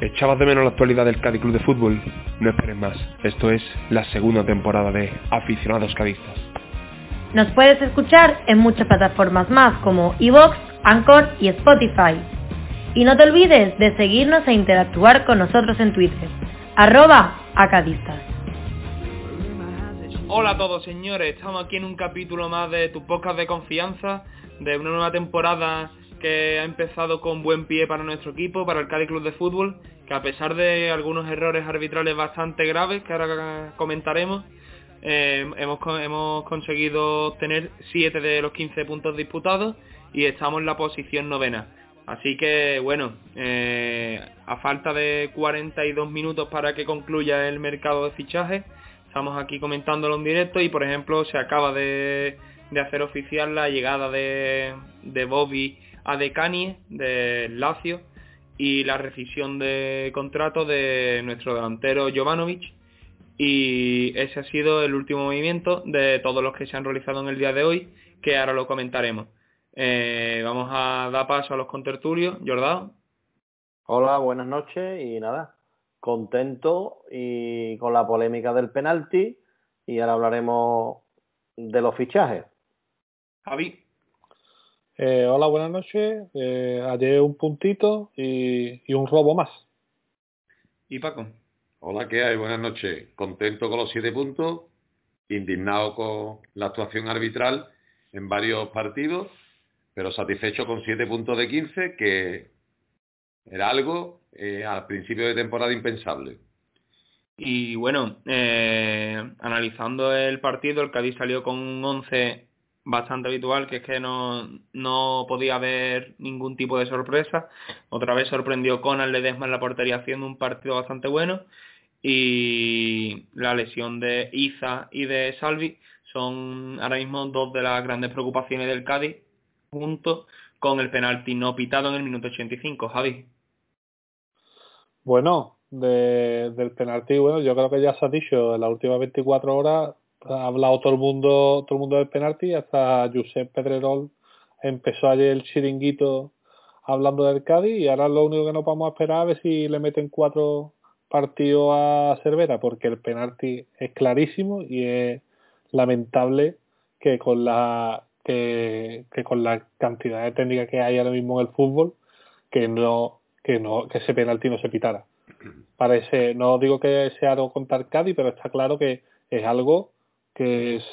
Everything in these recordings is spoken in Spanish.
¿Echabas de menos la actualidad del Cádiz Club de Fútbol? No esperes más. Esto es la segunda temporada de Aficionados Cadistas. Nos puedes escuchar en muchas plataformas más como Evox, Anchor y Spotify. Y no te olvides de seguirnos e interactuar con nosotros en Twitter. Arroba Acadistas. Hola a todos señores, estamos aquí en un capítulo más de tu podcast de confianza, de una nueva temporada que ha empezado con buen pie para nuestro equipo, para el Cádiz Club de Fútbol, que a pesar de algunos errores arbitrales bastante graves, que ahora comentaremos, eh, hemos, hemos conseguido obtener 7 de los 15 puntos disputados y estamos en la posición novena. Así que bueno, eh, a falta de 42 minutos para que concluya el mercado de fichajes, estamos aquí comentándolo en directo y por ejemplo se acaba de, hacer oficial la llegada de, de Bobby a Decani de Lazio y la rescisión de contrato de nuestro delantero Jovanovic y ese ha sido el último movimiento de todos los que se han realizado en el día de hoy que ahora lo comentaremos. Eh, vamos a dar paso a los contertulios. Jordao. Hola, buenas noches y nada, contento y con la polémica del penalti y ahora hablaremos de los fichajes. Javi. Eh, hola, buenas noches. Eh, ayer un puntito y, un robo más. ¿Y Paco? Hola, ¿qué hay? Buenas noches. Contento con los siete puntos, indignado con la actuación arbitral en varios partidos, pero satisfecho con siete puntos de 15, que era algo eh, al principio de temporada impensable. Y bueno, analizando el partido, el Cádiz salió con un 11 bastante habitual, que es que no, no podía haber ningún tipo de sorpresa. Otra vez sorprendió Conan Ledesma en la portería haciendo un partido bastante bueno. Y la lesión de Iza y de Salvi son ahora mismo dos de las grandes preocupaciones del Cádiz, junto con el penalti no pitado en el minuto 85. Javi. Bueno, del penalti, bueno, yo creo que ya se ha dicho en las últimas 24 horas ha hablado todo el mundo, todo el mundo del penalti, hasta Josep Pedrerol empezó ayer el chiringuito hablando del Cádiz y ahora lo único que nos vamos a esperar a ver si le meten cuatro partidos a Cervera, porque el penalti es clarísimo y es lamentable que con la que, que con la cantidad de técnica que hay ahora mismo en el fútbol que no que no que ese penalti no se pitara. Parece, no digo que sea algo contra Cádiz, pero está claro que es algo que es,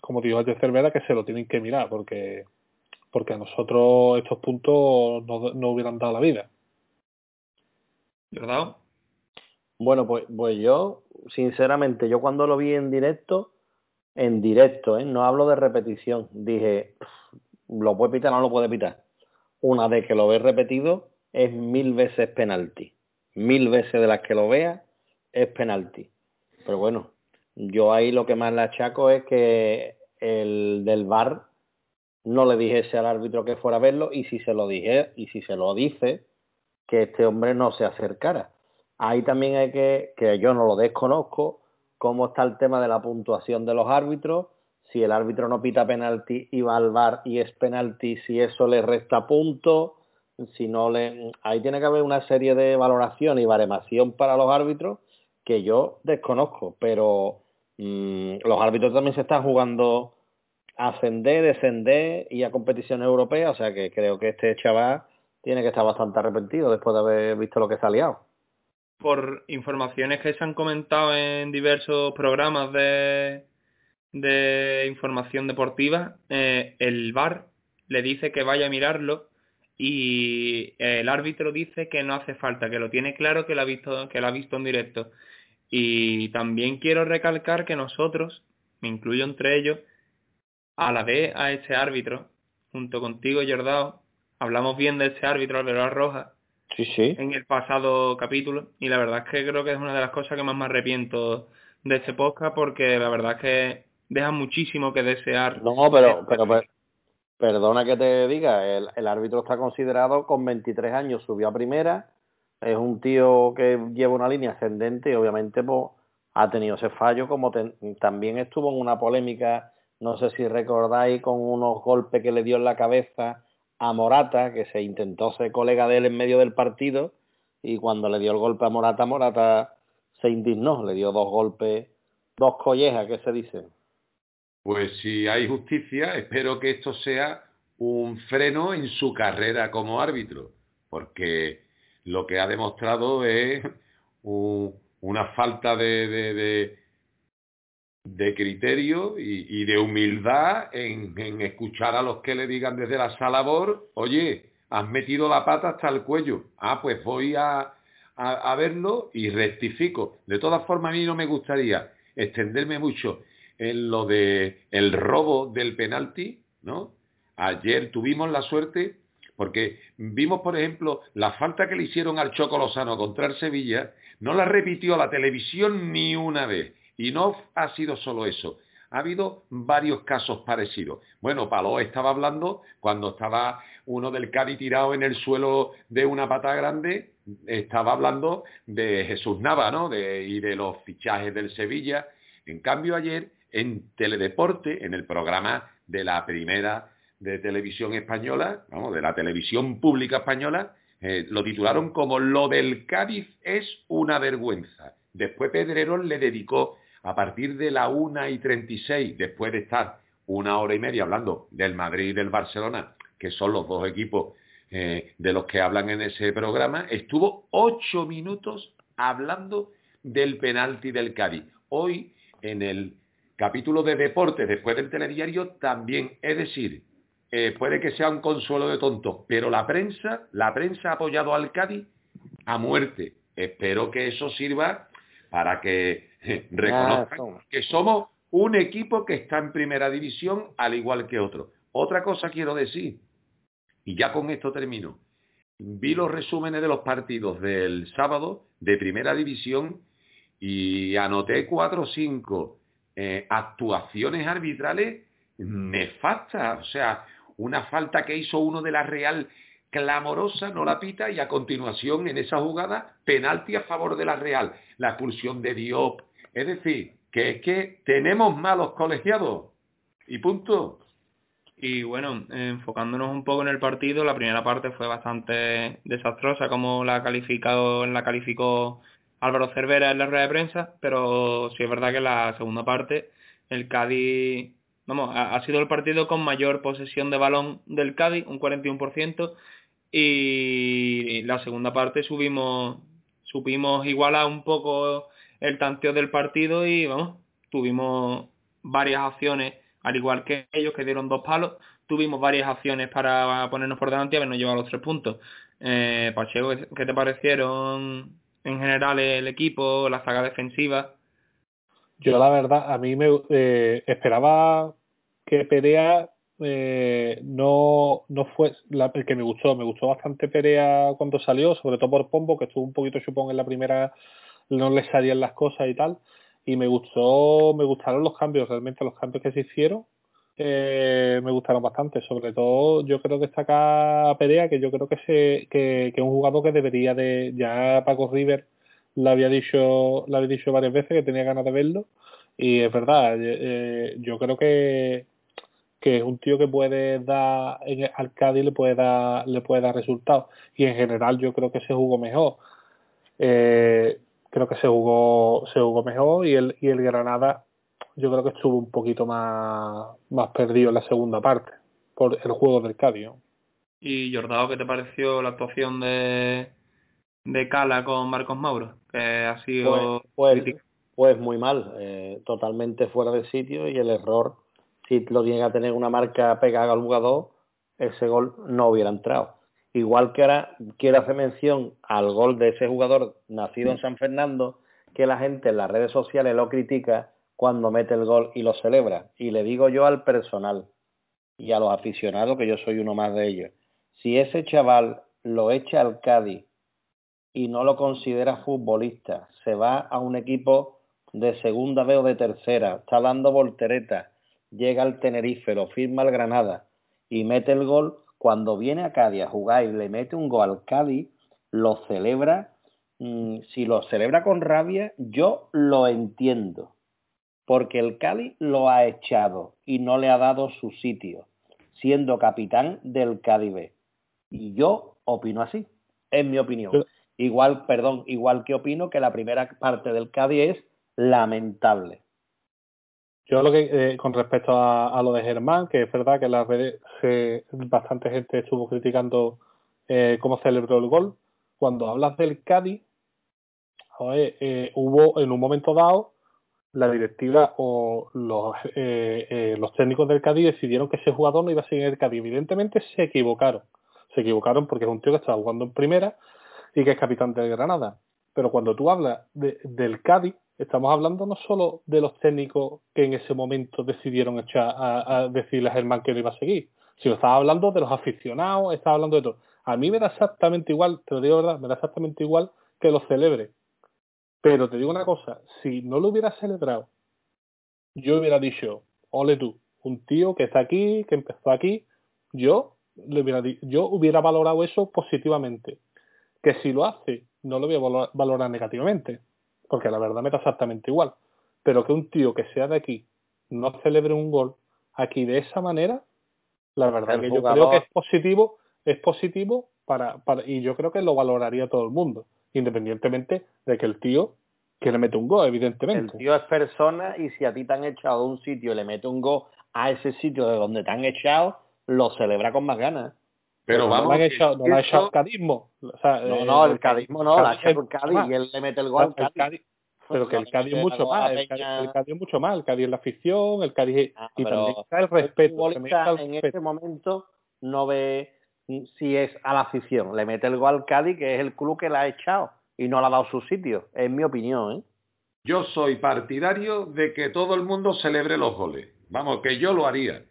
como digo, de Cervera, que se lo tienen que mirar, porque, porque a nosotros estos puntos no, no hubieran dado la vida. ¿Verdad? Bueno, pues, pues yo, sinceramente, yo cuando lo vi en directo, en directo, ¿eh? no hablo de repetición, dije, ¿lo puede pitar o no lo puede pitar? Una vez que lo ves repetido, es mil veces penalti. Mil veces de las que lo veas, es penalti. Pero bueno, yo ahí lo que más le achaco es que el del bar no le dijese al árbitro que fuera a verlo y si se lo dije y si se lo dice que este hombre no se acercara. Ahí también hay que, que yo no lo desconozco, cómo está el tema de la puntuación de los árbitros, si el árbitro no pita penalti y va al bar y es penalti, si eso le resta puntos, si no le... Ahí tiene que haber una serie de valoración y baremación para los árbitros que yo desconozco, pero los árbitros también se están jugando a ascender, descender y a competición europea, o sea que creo que este chaval tiene que estar bastante arrepentido después de haber visto lo que se ha liado. Por informaciones que se han comentado en diversos programas de, información deportiva, eh, el VAR le dice que vaya a mirarlo y el árbitro dice que no hace falta, que lo tiene claro que lo ha visto, que lo ha visto en directo. Y también quiero recalcar que nosotros, me incluyo entre ellos, a la vez a ese árbitro, junto contigo, Jordao, hablamos bien de ese árbitro, Alberto Roja, sí, sí. en el pasado capítulo, y la verdad es que creo que es una de las cosas que más me arrepiento de este podcast, porque la verdad es que deja muchísimo que desear. No, pero, pero, pero perdona que te diga, el, el árbitro está considerado con 23 años, subió a primera, es un tío que lleva una línea ascendente y obviamente pues, ha tenido ese fallo, como también estuvo en una polémica, no sé si recordáis, con unos golpes que le dio en la cabeza a Morata, que se intentó ser colega de él en medio del partido, y cuando le dio el golpe a Morata, Morata se indignó, le dio dos golpes, dos collejas, ¿qué se dice? Pues si hay justicia, espero que esto sea un freno en su carrera como árbitro, porque lo que ha demostrado es una falta de, criterio y, de humildad en, escuchar a los que le digan desde la sala BOR, oye, has metido la pata hasta el cuello. Ah, pues voy a, a, verlo y rectifico. De todas formas, a mí no me gustaría extenderme mucho en lo de el robo del penalti, ¿no? Ayer tuvimos la suerte porque vimos, por ejemplo, la falta que le hicieron al Choco Lozano contra el Sevilla, no la repitió la televisión ni una vez. Y no ha sido solo eso. Ha habido varios casos parecidos. Bueno, Paló estaba hablando cuando estaba uno del Cádiz tirado en el suelo de una pata grande, estaba hablando de Jesús Nava, ¿no? y de los fichajes del Sevilla. En cambio, ayer en Teledeporte, en el programa de la primera de televisión española, vamos, de la televisión pública española, eh, lo titularon como Lo del Cádiz es una vergüenza. Después Pedrerol le dedicó, a partir de la 1 y 36, después de estar una hora y media hablando del Madrid y del Barcelona, que son los dos equipos eh, de los que hablan en ese programa, estuvo ocho minutos hablando del penalti del Cádiz. Hoy, en el capítulo de deporte, después del telediario, también, es decir, eh, puede que sea un consuelo de tonto, pero la prensa, la prensa ha apoyado al Cádiz a muerte. Espero que eso sirva para que reconozcan que somos un equipo que está en primera división al igual que otro. Otra cosa quiero decir, y ya con esto termino. Vi los resúmenes de los partidos del sábado de primera división y anoté cuatro o cinco eh, actuaciones arbitrales nefastas. O sea, una falta que hizo uno de la Real clamorosa, no la pita, y a continuación en esa jugada, penalti a favor de la Real, la expulsión de Diop. Es decir, que es que tenemos malos colegiados. Y punto. Y bueno, enfocándonos un poco en el partido, la primera parte fue bastante desastrosa, como la calificado, la calificó Álvaro Cervera en la rueda de prensa, pero sí es verdad que la segunda parte el Cádiz, vamos, ha, sido el partido con mayor posesión de balón del Cádiz, un 41%, y la segunda parte subimos, supimos igualar un poco el tanteo del partido y vamos, tuvimos varias acciones al igual que ellos que dieron dos palos, tuvimos varias acciones para ponernos por delante y habernos llevado los tres puntos. Eh, Pacheco, ¿qué te parecieron en general el equipo, la saga defensiva? Yo la verdad, a mí me eh, esperaba que Perea eh, no, no fue la, el que me gustó, me gustó bastante Perea cuando salió, sobre todo por Pombo, que estuvo un poquito chupón en la primera, no le salían las cosas y tal, y me gustó, me gustaron los cambios, realmente los cambios que se hicieron eh, me gustaron bastante, sobre todo yo creo que destaca Perea, que yo creo que se, que, que es un jugador que debería de, ya Paco River le había dicho, le había dicho varias veces que tenía ganas de verlo, y es verdad, eh, yo creo que que es un tío que puede dar al Cádiz le puede dar le puede dar resultados y en general yo creo que se jugó mejor eh, creo que se jugó, se jugó mejor y el, y el Granada yo creo que estuvo un poquito más, más perdido en la segunda parte por el juego del Cádiz. ¿Y Jordao qué te pareció la actuación de, de Cala con Marcos Mauro? Que ha sido... Pues, pues, pues muy mal, eh, totalmente fuera de sitio y el error, si lo tiene que tener una marca pegada al jugador, ese gol no hubiera entrado. Igual que ahora quiero hacer mención al gol de ese jugador nacido en San Fernando, que la gente en las redes sociales lo critica cuando mete el gol y lo celebra. Y le digo yo al personal y a los aficionados, que yo soy uno más de ellos, si ese chaval lo echa al Cádiz y no lo considera futbolista, se va a un equipo de segunda vez o de tercera, está dando voltereta, llega al Tenerife, lo firma al Granada y mete el gol, cuando viene a Cádiz a jugar y le mete un gol al Cádiz, lo celebra, mm, si lo celebra con rabia, yo lo entiendo, porque el Cádiz lo ha echado y no le ha dado su sitio, siendo capitán del Cádiz B. Y yo opino así, es mi opinión. igual, perdón, igual que opino que la primera parte del Cádiz es lamentable. Yo lo que, eh, con respecto a, lo de Germán, que es verdad que en las redes bastante gente estuvo criticando eh, cómo celebró el gol. Cuando hablas del Cádiz, eh, hubo en un momento dado la directiva o los, los técnicos del Cádiz decidieron que ese jugador no iba a seguir el Cádiz. Evidentemente se equivocaron. Se equivocaron porque es un tío que estaba jugando en primera y que es capitán del Granada. Pero cuando tú hablas del Cádiz, Estamos hablando no solo de los técnicos que en ese momento decidieron echar a, decirle a Germán que no iba a seguir, sino estaba hablando de los aficionados, estaba hablando de todo. A mí me da exactamente igual, te lo digo verdad, me da exactamente igual que lo celebre. Pero te digo una cosa, si no lo hubiera celebrado, yo hubiera dicho, ole tú, un tío que está aquí, que empezó aquí, yo le hubiera, yo hubiera valorado eso positivamente. Que si lo hace, no lo voy a valorar negativamente porque la verdad me da exactamente igual. Pero que un tío que sea de aquí no celebre un gol aquí de esa manera, la verdad que yo creo que es positivo, es positivo para, para, y yo creo que lo valoraría todo el mundo, independientemente de que el tío que le mete un gol, evidentemente. El tío es persona y si a ti te han echado de un sitio y le mete un gol a ese sitio de donde te han echado, lo celebra con más ganas. Pero, vamos, no le han echado, no le ha echado el cadismo. no, eh, no, el cadismo no, la ha echado el Cádiz y él le mete el gol al Cádiz. Pero que el Cádiz es mucho más, el Cádiz, es mucho más, el Cádiz es la afición, el Cádiz ah, y también está el respeto. en este momento no ve si es a la afición, le mete el gol al Cádiz, que es el club que la ha echado y no le ha dado su sitio, es mi opinión. ¿eh? Yo soy partidario de que todo el mundo celebre los goles. Vamos, que yo lo haría.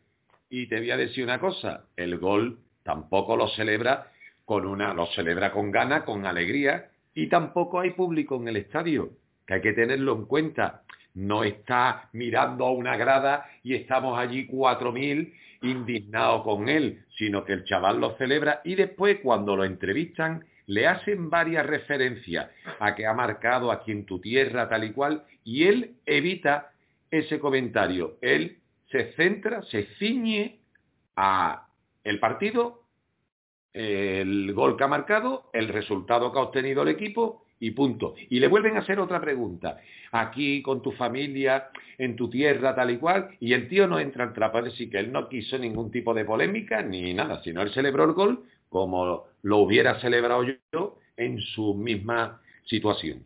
Y te voy a decir una cosa, el gol tampoco lo celebra con una, lo celebra con ganas, con alegría, y tampoco hay público en el estadio, que hay que tenerlo en cuenta. No está mirando a una grada y estamos allí cuatro mil indignados con él, sino que el chaval lo celebra y después cuando lo entrevistan le hacen varias referencias a que ha marcado aquí en tu tierra tal y cual y él evita ese comentario. Él se centra, se ciñe a el partido, el gol que ha marcado, el resultado que ha obtenido el equipo y punto. Y le vuelven a hacer otra pregunta. Aquí, con tu familia, en tu tierra, tal y cual, y el tío no entra en trapo, es decir, que él no quiso ningún tipo de polémica ni nada, sino él celebró el gol como lo hubiera celebrado yo en su misma situación.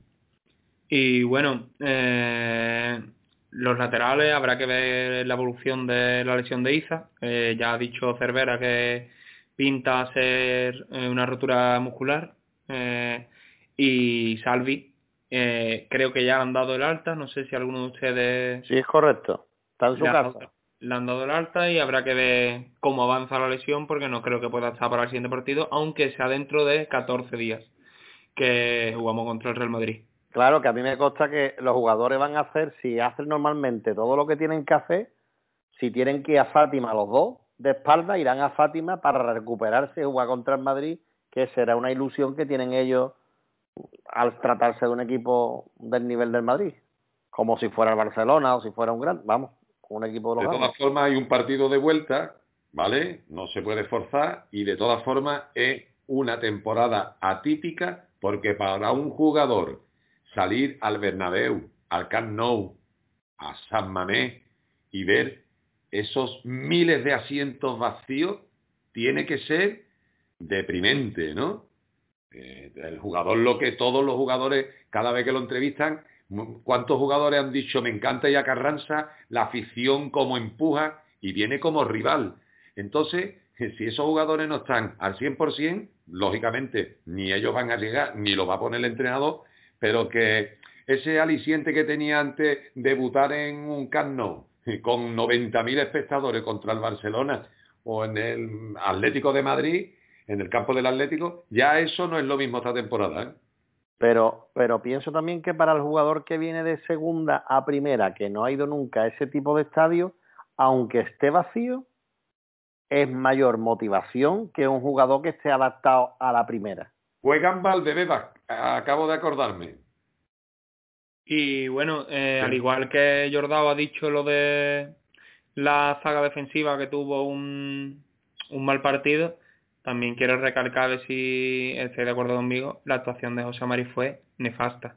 Y bueno, eh, los laterales habrá que ver la evolución de la lesión de Iza. Eh, ya ha dicho Cervera que pinta ser eh, una rotura muscular. Eh, y Salvi, creo que ya han dado el alta. No sé si alguno de ustedes. Sí, es correcto. Está en su casa. Le han dado el alta y habrá que ver cómo avanza la lesión porque no creo que pueda estar para el siguiente partido, aunque sea dentro de 14 días que jugamos contra el Real Madrid. Claro, que a mí me consta que los jugadores van a hacer, si hacen normalmente todo lo que tienen que hacer, si tienen que ir a Fátima los dos, de espalda, irán a Fátima para recuperarse y jugar contra el Madrid, que será una ilusión que tienen ellos al tratarse de un equipo del nivel del Madrid, como si fuera el Barcelona o si fuera un gran, vamos, un equipo de De todas formas hay un partido de vuelta, ¿vale? No se puede forzar y de todas formas es una temporada atípica porque para un jugador salir al Bernabéu, al Camp Nou, a San Mamés y ver esos miles de asientos vacíos, tiene que ser deprimente, ¿no? Eh, el jugador, lo que todos los jugadores, cada vez que lo entrevistan, ¿cuántos jugadores han dicho, me encanta ya Carranza, la afición como empuja y viene como rival? Entonces, si esos jugadores no están al 100%, lógicamente ni ellos van a llegar, ni lo va a poner el entrenador, pero que ese aliciente que tenía antes debutar en un Camp con 90.000 espectadores contra el Barcelona o en el Atlético de Madrid, en el campo del Atlético, ya eso no es lo mismo esta temporada. ¿eh? Pero, pero pienso también que para el jugador que viene de segunda a primera, que no ha ido nunca a ese tipo de estadio, aunque esté vacío, es mayor motivación que un jugador que esté adaptado a la primera. Juegan Valdebebas, acabo de acordarme. Y bueno, eh, al igual que Jordao ha dicho lo de la zaga defensiva que tuvo un, un mal partido, también quiero recalcar, si estoy de acuerdo conmigo, la actuación de José Mari fue nefasta.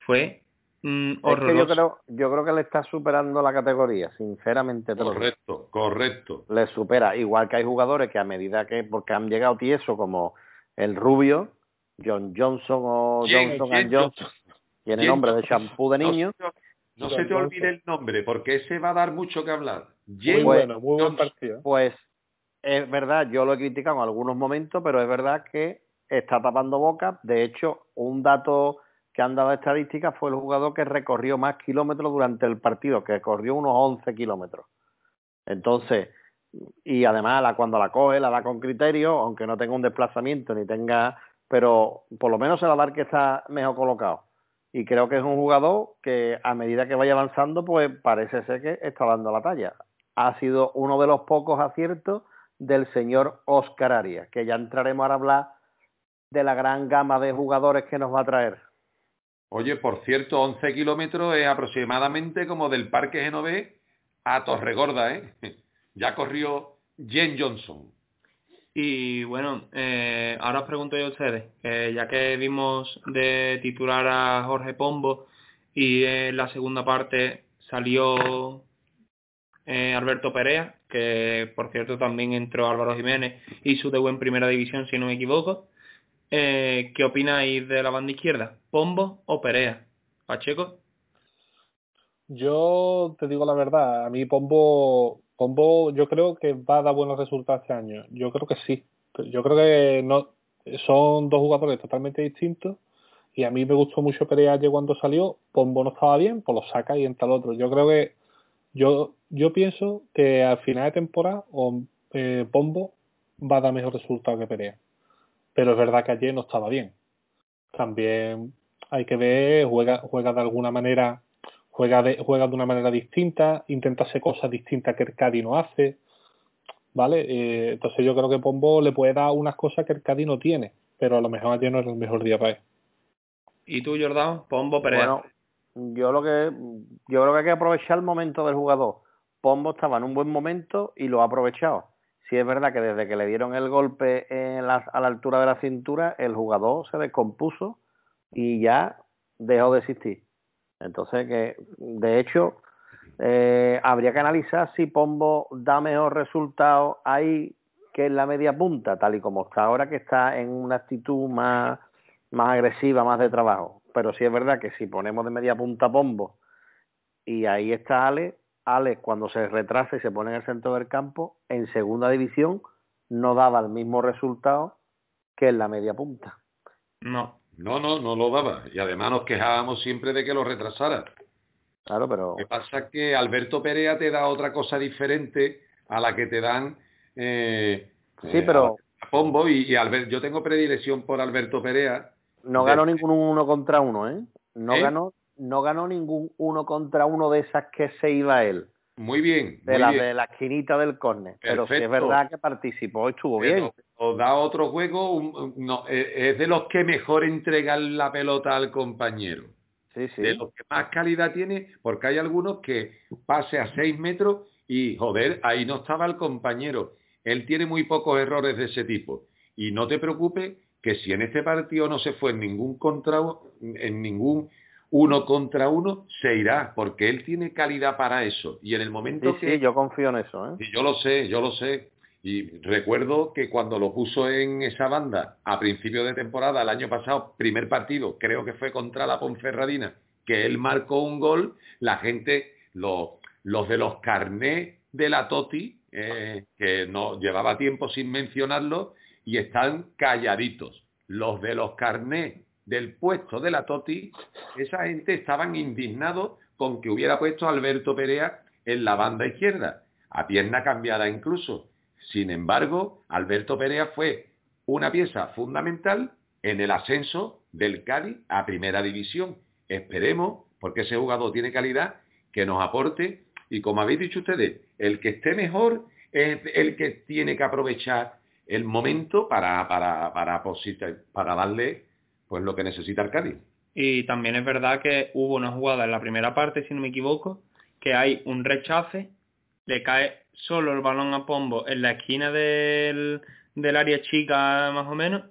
Fue mm, horrorosa. yo, creo, yo creo que le está superando la categoría, sinceramente. Correcto, correcto. Le supera. Igual que hay jugadores que a medida que, porque han llegado tieso como el Rubio, John Johnson o Johnson Johnson, tiene nombre de champú de niño. No, se te olvide el nombre, porque ese va a dar mucho que hablar. Muy bueno, muy buen partido. Pues es verdad, yo lo he criticado en algunos momentos, pero es verdad que está tapando boca. De hecho, un dato que han dado estadísticas fue el jugador que recorrió más kilómetros durante el partido, que corrió unos 11 kilómetros. Entonces, y además la, cuando la coge la da con criterio, aunque no tenga un desplazamiento ni tenga, pero por lo menos se va a dar que está mejor colocado. Y creo que es un jugador que a medida que vaya avanzando, pues parece ser que está dando la talla. Ha sido uno de los pocos aciertos del señor Oscar Arias, que ya entraremos a hablar de la gran gama de jugadores que nos va a traer. Oye, por cierto, 11 kilómetros es aproximadamente como del Parque Genové a Torregorda, ¿eh? Ya corrió Jen Johnson. Y bueno, eh, ahora os pregunto yo a ustedes, ya que vimos de titular a Jorge Pombo y en la segunda parte salió eh, Alberto Perea, que por cierto también entró Álvaro Jiménez y su debut en primera división, si no me equivoco. Eh, ¿Qué opináis de la banda izquierda? ¿Pombo o Perea? ¿Pacheco? Yo te digo la verdad, a mí Pombo, Pombo yo creo que va a dar buenos resultados este año. Yo creo que sí. Yo creo que no son dos jugadores totalmente distintos y a mí me gustó mucho Perea cuando salió. Pombo no estaba bien, pues lo saca y entra el otro. Yo creo que yo, yo pienso que al final de temporada eh, Pombo va a dar mejor resultado que Perea. Pero es verdad que ayer no estaba bien. También hay que ver, juega, juega de alguna manera, juega de, juega de una manera distinta, intenta hacer cosas distintas que el Cádiz no hace. ¿Vale? Eh, entonces yo creo que Pombo le puede dar unas cosas que el Cádiz no tiene, pero a lo mejor ayer no es el mejor día para él. ¿Y tú, Jordán? Pombo, Perea yo lo que yo creo que hay que aprovechar el momento del jugador. Pombo estaba en un buen momento y lo ha aprovechado. Si es verdad que desde que le dieron el golpe en la, a la altura de la cintura, el jugador se descompuso y ya dejó de existir. Entonces, que de hecho, eh, habría que analizar si Pombo da mejor resultado ahí que en la media punta, tal y como está ahora, que está en una actitud más, más agresiva, más de trabajo pero sí es verdad que si ponemos de media punta Pombo y ahí está Ale, Ale cuando se retrasa y se pone en el centro del campo, en segunda división no daba el mismo resultado que en la media punta. No. No, no, no lo daba. Y además nos quejábamos siempre de que lo retrasara. Claro, pero... Lo que pasa que Alberto Perea te da otra cosa diferente a la que te dan... Eh, sí, pero... Pombo y, y yo tengo predilección por Alberto Perea no ganó ningún uno contra uno, ¿eh? No ¿Eh? ganó no ganó ningún uno contra uno de esas que se iba él. Muy bien. De la de la esquinita del córner. Pero sí es verdad que participó, estuvo bien. O da otro juego, no, e, es de los que mejor entregan la pelota al compañero. Sí, sí. De los que más calidad tiene, porque hay algunos que pase a seis metros y, joder, ahí no estaba el compañero. Él tiene muy pocos errores de ese tipo. Y no te preocupes que si en este partido no se fue en ningún contra en ningún uno contra uno, se irá, porque él tiene calidad para eso. Y en el momento sí, que... Sí, yo confío en eso. ¿eh? Y yo lo sé, yo lo sé. Y recuerdo que cuando lo puso en esa banda a principio de temporada, el año pasado, primer partido, creo que fue contra la Ponferradina, que él marcó un gol, la gente, los, los de los carnés de la Toti, eh, que no llevaba tiempo sin mencionarlo, y están calladitos. Los de los carnés del puesto de la Toti, esa gente estaban indignados con que hubiera puesto a Alberto Perea en la banda izquierda, a pierna cambiada incluso. Sin embargo, Alberto Perea fue una pieza fundamental en el ascenso del Cádiz a primera división. Esperemos, porque ese jugador tiene calidad, que nos aporte y como habéis dicho ustedes, el que esté mejor es el que tiene que aprovechar el momento para, para, para, para darle pues lo que necesita el Cádiz. Y también es verdad que hubo una jugada en la primera parte, si no me equivoco, que hay un rechace, le cae solo el balón a Pombo en la esquina del, del área chica más o menos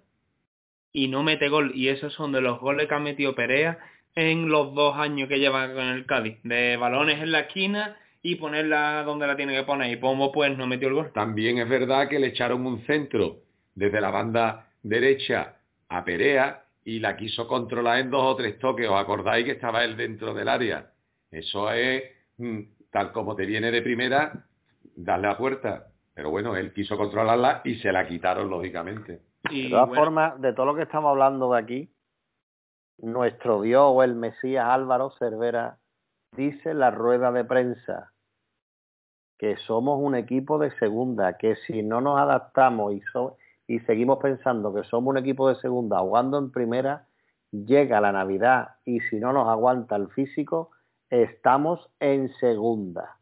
y no mete gol. Y esos son de los goles que ha metido Perea en los dos años que lleva con el Cádiz. De balones en la esquina y ponerla donde la tiene que poner. Y Pomo pues no metió el gol. También es verdad que le echaron un centro desde la banda derecha a Perea y la quiso controlar en dos o tres toques. ¿Os acordáis que estaba él dentro del área? Eso es, mm, tal como te viene de primera, darle la puerta. Pero bueno, él quiso controlarla y se la quitaron, lógicamente. de todas formas, de todo lo que estamos hablando de aquí, nuestro Dios o el Mesías Álvaro Cervera dice en la rueda de prensa que somos un equipo de segunda, que si no nos adaptamos y, y seguimos pensando que somos un equipo de segunda jugando en primera, llega la Navidad y si no nos aguanta el físico, estamos en segunda.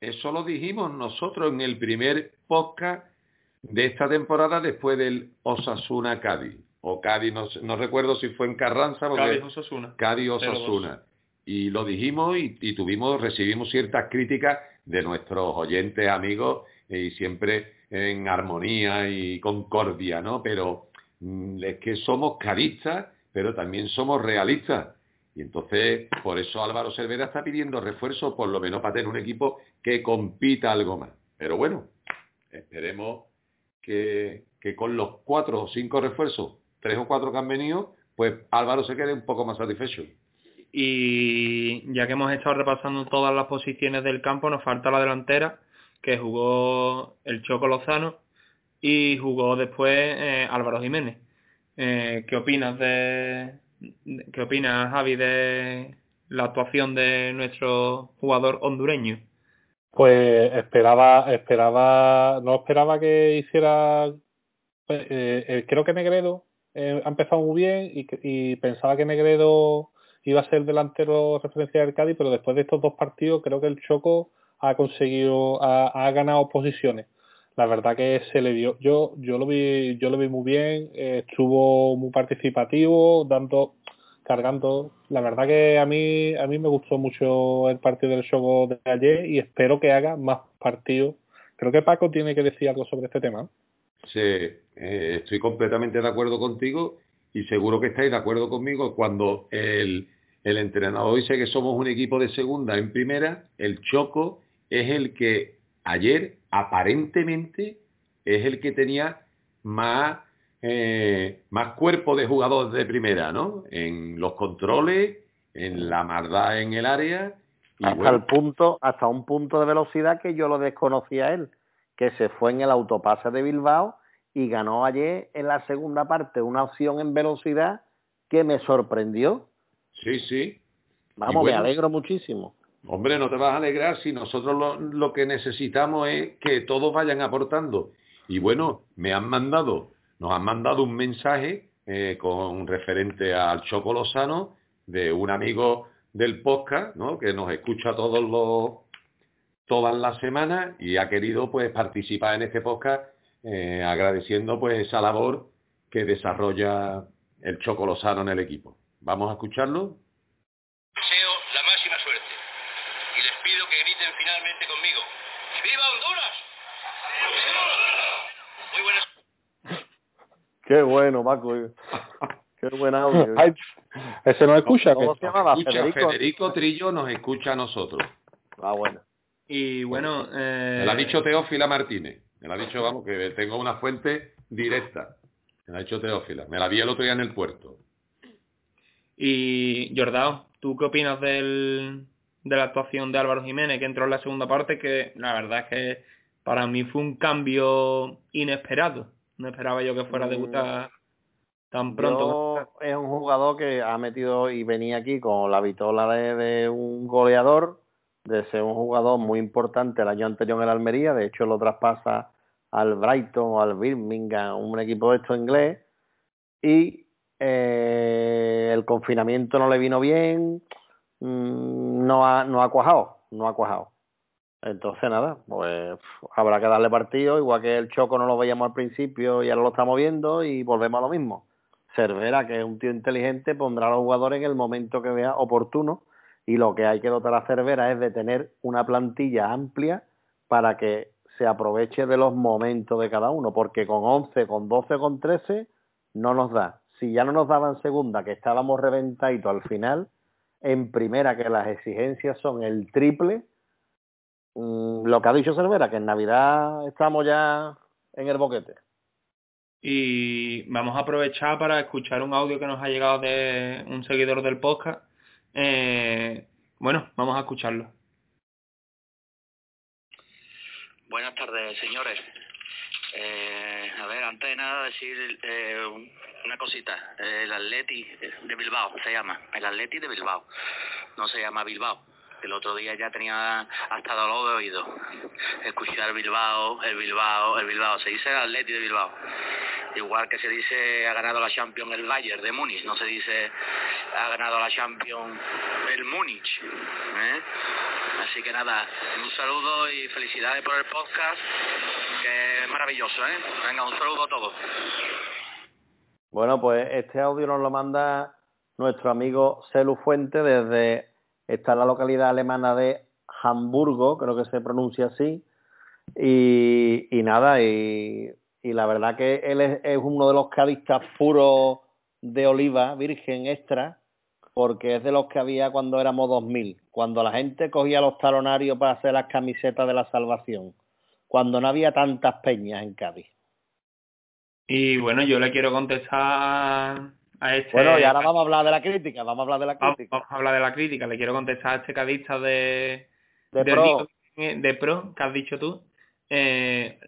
Eso lo dijimos nosotros en el primer podcast de esta temporada después del Osasuna Cádiz. O Cádiz, no, recuerdo si fue en Carranza. Cádiz Osasuna. Cádiz Osasuna. Y lo dijimos y, tuvimos, recibimos ciertas críticas de nuestros oyentes, amigos, y siempre en armonía y concordia, ¿no? Pero mm, es que somos caristas, pero también somos realistas. Y entonces, por eso Álvaro Cervera está pidiendo refuerzo, por lo menos para tener un equipo que compita algo más. Pero bueno, esperemos que, con los cuatro o cinco refuerzos, tres o cuatro que han venido, pues Álvaro se quede un poco más satisfecho. Y ya que hemos estado repasando todas las posiciones del campo, nos falta la delantera, que jugó el Choco Lozano y jugó después eh, Álvaro Jiménez. Eh, ¿Qué opinas de, ¿Qué opinas, Javi, de la actuación de nuestro jugador hondureño? Pues esperaba, esperaba, no esperaba que hiciera, pues, eh, eh, creo que Negredo eh, ha empezado muy bien y, pensaba que Negredo iba a ser delantero referencia del Cádiz, pero después de estos dos partidos creo que el Choco ha conseguido, ha, ganado posiciones. La verdad que se le dio, yo, yo lo vi, yo lo vi muy bien, estuvo muy participativo, dando, cargando. La verdad que a mí a mí me gustó mucho el partido del show de ayer y espero que haga más partidos. Creo que Paco tiene que decir algo sobre este tema. Sí, eh, estoy completamente de acuerdo contigo y seguro que estáis de acuerdo conmigo cuando el, el entrenador dice que somos un equipo de segunda en primera, el Choco es el que ayer aparentemente es el que tenía más eh, más cuerpo de jugadores de primera, ¿no? En los controles, en la maldad en el área. hasta el punto, hasta un punto de velocidad que yo lo desconocía él, que se fue en el autopase de Bilbao y ganó ayer en la segunda parte una opción en velocidad que me sorprendió. Sí, sí. Vamos, me alegro muchísimo. Hombre, no te vas a alegrar si nosotros lo, que necesitamos es que todos vayan aportando. Y bueno, me han mandado nos han mandado un mensaje eh, con referente al Choco Lozano de un amigo del podcast, ¿no? que nos escucha todos los todas las semanas y ha querido pues participar en este podcast eh, agradeciendo pues esa labor que desarrolla el Choco Lozano en el equipo. Vamos a escucharlo. Deseo la máxima suerte y les pido que griten finalmente conmigo. ¡Viva Honduras! Muy buenas Qué bueno, Paco. Qué buen audio. ese nos escucha. ¿Cómo se llamaba? Federico. Trillo nos escucha a nosotros. Ah, bueno. Y bueno... Eh... Me lo ha dicho Teófila Martínez. Me lo ha dicho, vamos, que tengo una fuente directa. Me lo ha dicho Teófila. Me la vi el otro día en el puerto. Y, Jordao, ¿tú qué opinas del, de la actuación de Álvaro Jiménez que entró en la segunda parte? Que la verdad es que para mí fue un cambio inesperado. No esperaba yo que fuera a debutar tan pronto. es un jugador que ha metido y venía aquí con la vitola de, un goleador, de ser un jugador muy importante el año anterior en el Almería, de hecho lo traspasa al Brighton o al Birmingham, un equipo de esto inglés, y eh, el confinamiento no le vino bien, mm, no ha, no ha cuajado, no ha cuajado. Entonces nada, pues habrá que darle partido, igual que el Choco no lo veíamos al principio y ahora lo estamos viendo y volvemos a lo mismo. Cervera, que es un tío inteligente, pondrá a los jugadores en el momento que vea oportuno y lo que hay que dotar a Cervera es de tener una plantilla amplia para que se aproveche de los momentos de cada uno, porque con 11, con 12, con 13 no nos da. Si ya no nos daba en segunda, que estábamos reventaditos al final, en primera, que las exigencias son el triple, lo que ha dicho Cervera, que en Navidad estamos ya en el boquete. Y vamos a aprovechar para escuchar un audio que nos ha llegado de un seguidor del podcast. Eh, bueno, vamos a escucharlo. Buenas tardes, señores. Eh, a ver, antes de nada decir eh, una cosita. El Atleti de Bilbao se llama. El Atleti de Bilbao. No se llama Bilbao. El otro día ya tenía hasta dolor de oído. Escuchar Bilbao, el Bilbao, el Bilbao. Se dice el Atleti de Bilbao. Igual que se dice ha ganado la Champions el Bayern de Múnich. No se dice ha ganado la Champions el Múnich. ¿eh? Así que nada, un saludo y felicidades por el podcast, que es maravilloso, ¿eh? Venga, un saludo a todos. Bueno, pues este audio nos lo manda nuestro amigo Celu Fuente desde está la localidad alemana de Hamburgo, creo que se pronuncia así. Y, nada, y, la verdad que él es, es uno de los cadistas puros de oliva, virgen extra, porque es de los que había cuando éramos 2000, cuando la gente cogía los talonarios para hacer las camisetas de la salvación, cuando no había tantas peñas en Cádiz. Y bueno, yo le quiero contestar a este... Bueno, y ahora vamos a hablar de la crítica, vamos a hablar de la crítica. Vamos a hablar de la crítica, le quiero contestar a este cadista de... De, de pro. De pro, que has dicho tú. Eh,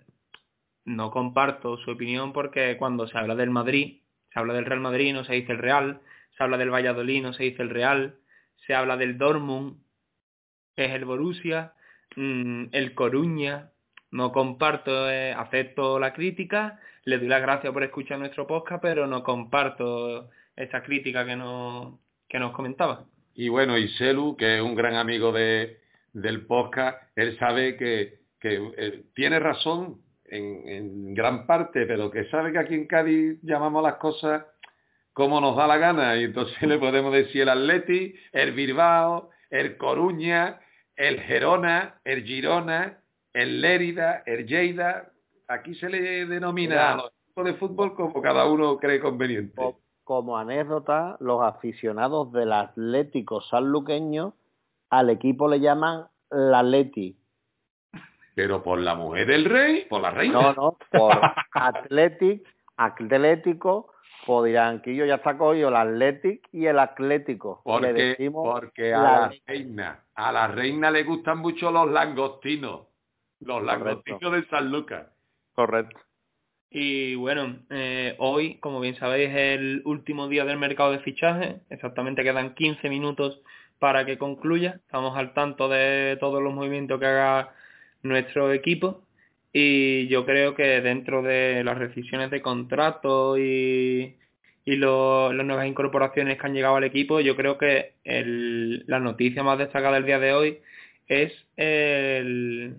no comparto su opinión porque cuando se habla del Madrid, se habla del Real Madrid, no se dice el Real, se habla del Valladolid, no se dice el Real, se habla del Dortmund, que es el Borussia, mmm, el Coruña, no comparto, eh, acepto la crítica, le doy las gracias por escuchar nuestro podcast, pero no comparto esa crítica que, no, que nos comentaba. Y bueno, y Selu, que es un gran amigo de, del podcast, él sabe que, que eh, tiene razón en, en gran parte, pero que sabe que aquí en Cádiz llamamos las cosas como nos da la gana. Y entonces le podemos decir el Atleti, el Bilbao, el Coruña, el Gerona, el Girona, el Lérida, el Lleida. Aquí se le denomina Mira, a los equipos de fútbol como cada uno cree conveniente. Como anécdota, los aficionados del Atlético sanluqueño al equipo le llaman la Atleti. Pero por la mujer del rey, por la reina. No, no, por Atlético, Atlético, que yo ya está cogido el Athletic y el Atlético. Porque, le decimos porque a la, reina, a la reina le gustan mucho los langostinos, los Correcto. de San Lucas. Correcto. Y bueno, eh, hoy, como bien sabéis, es el último día del mercado de fichaje. Exactamente quedan 15 minutos para que concluya. Estamos al tanto de todos los movimientos que haga nuestro equipo y yo creo que dentro de las rescisiones de contrato y, y lo, las nuevas incorporaciones que han llegado al equipo, yo creo que el, la noticia más destacada del día de hoy es el,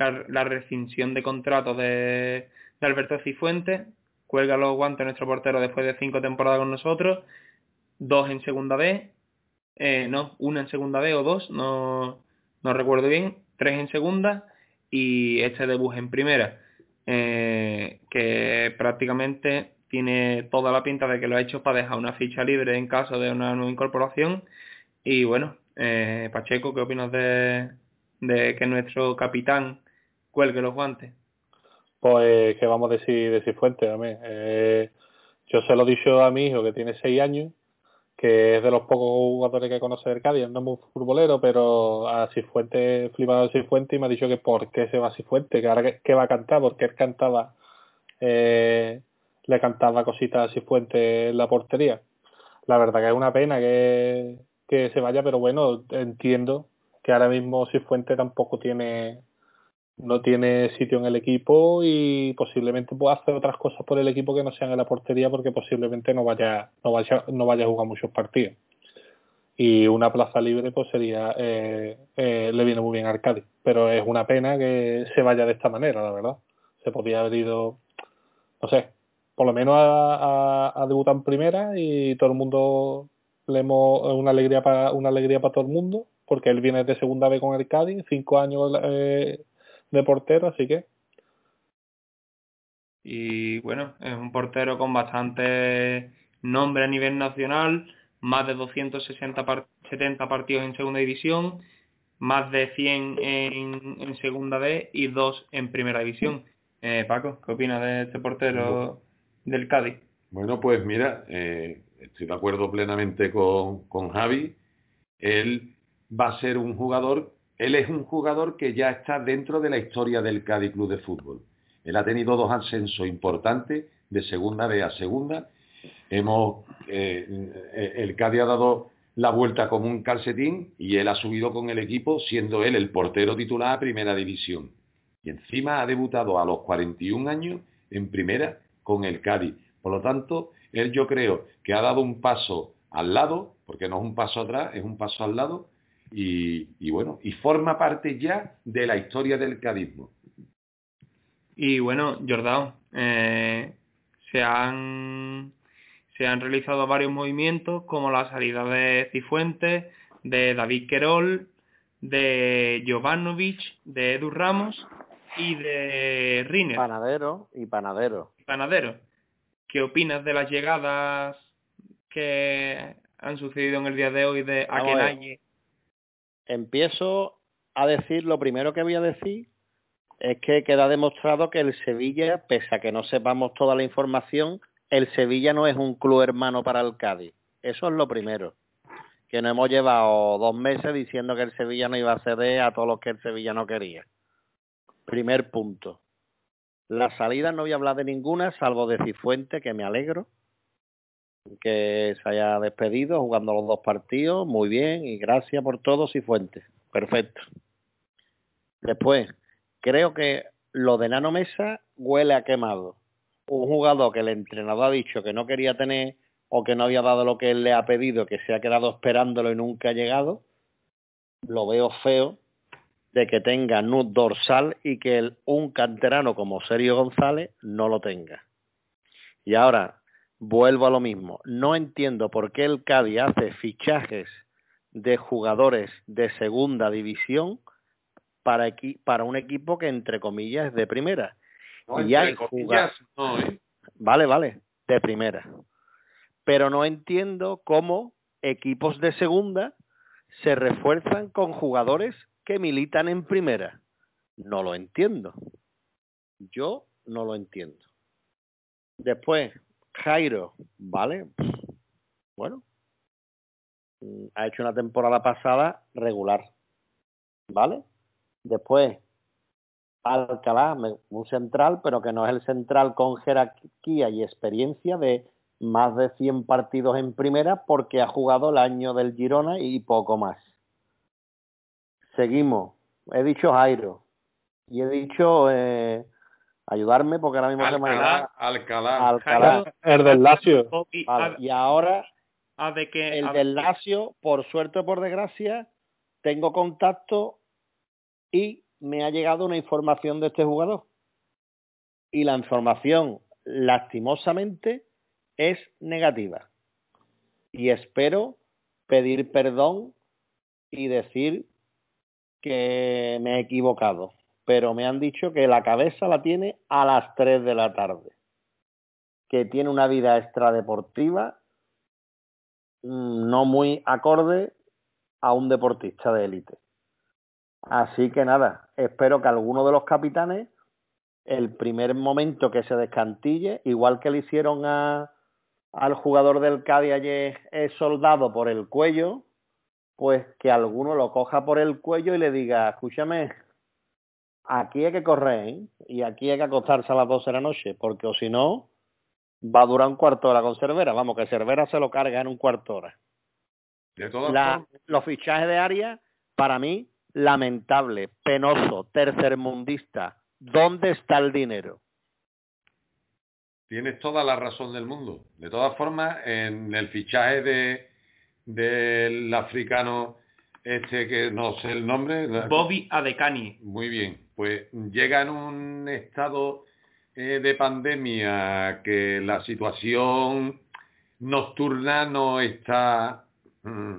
la, la, rescisión de contrato de, Alberto Cifuentes, cuelga los guantes nuestro portero después de cinco temporadas con nosotros, dos en segunda B, eh, no, una en segunda B o dos, no, no recuerdo bien, tres en segunda y este debut en primera, eh, que prácticamente tiene toda la pinta de que lo ha hecho para dejar una ficha libre en caso de una nueva incorporación. Y bueno, eh, Pacheco, ¿qué opinas de, de que nuestro capitán cuelgue los guantes? Pues, ¿qué vamos a decir de Cifuentes? Eh, yo se lo he dicho a mi hijo que tiene seis años que es de los pocos jugadores que conoce del Cádiz, no es muy futbolero, pero a Cifuente, flipado a Cifuente y me ha dicho que por qué se va a Cifuente, que ahora que, que va a cantar, porque él cantaba, eh, le cantaba cositas a Cifuente en la portería. La verdad que es una pena que, que se vaya, pero bueno, entiendo que ahora mismo Cifuente tampoco tiene no tiene sitio en el equipo y posiblemente pueda hacer otras cosas por el equipo que no sean en la portería porque posiblemente no vaya no vaya no vaya a jugar muchos partidos. Y una plaza libre pues sería eh, eh, le viene muy bien a Arcadi pero es una pena que se vaya de esta manera la verdad. Se podría haber ido no sé por lo menos a, a, debutar en primera y todo el mundo le hemos una alegría para una alegría para todo el mundo porque él viene de segunda vez con el Cádiz cinco años eh, de portero, así que y bueno, es un portero con bastante nombre a nivel nacional, más de 260 70 partidos en segunda división, más de 100 en, en segunda B y dos en primera división. Eh, Paco, ¿qué opinas de este portero del Cádiz? Bueno, pues mira, eh, estoy de acuerdo plenamente con, con Javi. Él va a ser un jugador, él es un jugador que ya está dentro de la historia del Cádiz Club de Fútbol. Él ha tenido dos ascensos importantes de segunda B a segunda. Hemos, eh, el Cádiz ha dado la vuelta como un calcetín y él ha subido con el equipo siendo él el portero titular a primera división. Y encima ha debutado a los 41 años en primera con el Cádiz. Por lo tanto, él yo creo que ha dado un paso al lado, porque no es un paso atrás, es un paso al lado, y, y bueno, y forma parte ya de la historia del cadismo. Y bueno, Jordao, eh, se han se han realizado varios movimientos como la salida de Cifuentes, de David Querol, de Jovanovic, de Edu Ramos y de Riner. Panadero y Panadero. Panadero. ¿Qué opinas de las llegadas que han sucedido en el día de hoy de Akenaye? Empiezo a decir lo primero que voy a decir es que queda demostrado que el Sevilla, pese a que no sepamos toda la información, el Sevilla no es un club hermano para el Cádiz. Eso es lo primero. Que no hemos llevado dos meses diciendo que el Sevilla no iba a ceder a todos los que el Sevilla no quería. Primer punto. La salida no voy a hablar de ninguna, salvo de Cifuente, que me alegro que se haya despedido jugando los dos partidos. Muy bien y gracias por todo, Cifuente. Perfecto. Después, creo que lo de Nano Mesa huele a quemado. Un jugador que el entrenador ha dicho que no quería tener o que no había dado lo que él le ha pedido, que se ha quedado esperándolo y nunca ha llegado, lo veo feo de que tenga nud dorsal y que un canterano como Sergio González no lo tenga. Y ahora, vuelvo a lo mismo. No entiendo por qué el Cádiz hace fichajes de jugadores de segunda división para, para un equipo que entre comillas es de primera. y hay comillas, no, ¿eh? Vale, vale, de primera. Pero no entiendo cómo equipos de segunda se refuerzan con jugadores que militan en primera. No lo entiendo. Yo no lo entiendo. Después, Jairo, ¿vale? Bueno, mm, ha hecho una temporada pasada regular, ¿vale? Después, Alcalá, un central, pero que no es el central con jerarquía y experiencia de más de 100 partidos en primera porque ha jugado el año del Girona y poco más. Seguimos. He dicho Jairo. Y he dicho eh, ayudarme porque ahora mismo Alcalá, se me va. Alcalá. Alcalá. el del Lazio. Vale, Y ahora A de que, el a- del Lazio, por suerte o por desgracia, tengo contacto y me ha llegado una información de este jugador. Y la información, lastimosamente, es negativa. Y espero pedir perdón y decir que me he equivocado. Pero me han dicho que la cabeza la tiene a las 3 de la tarde. Que tiene una vida extradeportiva mm, no muy acorde a un deportista de élite. Así que nada, espero que alguno de los capitanes, el primer momento que se descantille, igual que le hicieron a, al jugador del Cádiz ayer, es soldado por el cuello, pues que alguno lo coja por el cuello y le diga, escúchame, aquí hay que correr ¿eh? y aquí hay que acostarse a las 12 de la noche, porque o si no, va a durar un cuarto de hora con Cervera. Vamos, que Cervera se lo carga en un cuarto de hora. De todas La- formas, los fichajes de área, para mí, lamentable, penoso, tercermundista. ¿Dónde está el dinero? tienes toda la razón del mundo. De todas formas, en el fichaje de del africano este que no sé el nombre, Bobby Adekani. Muy bien, pues llega en un estado eh, de pandemia que la situación nocturna no está mm,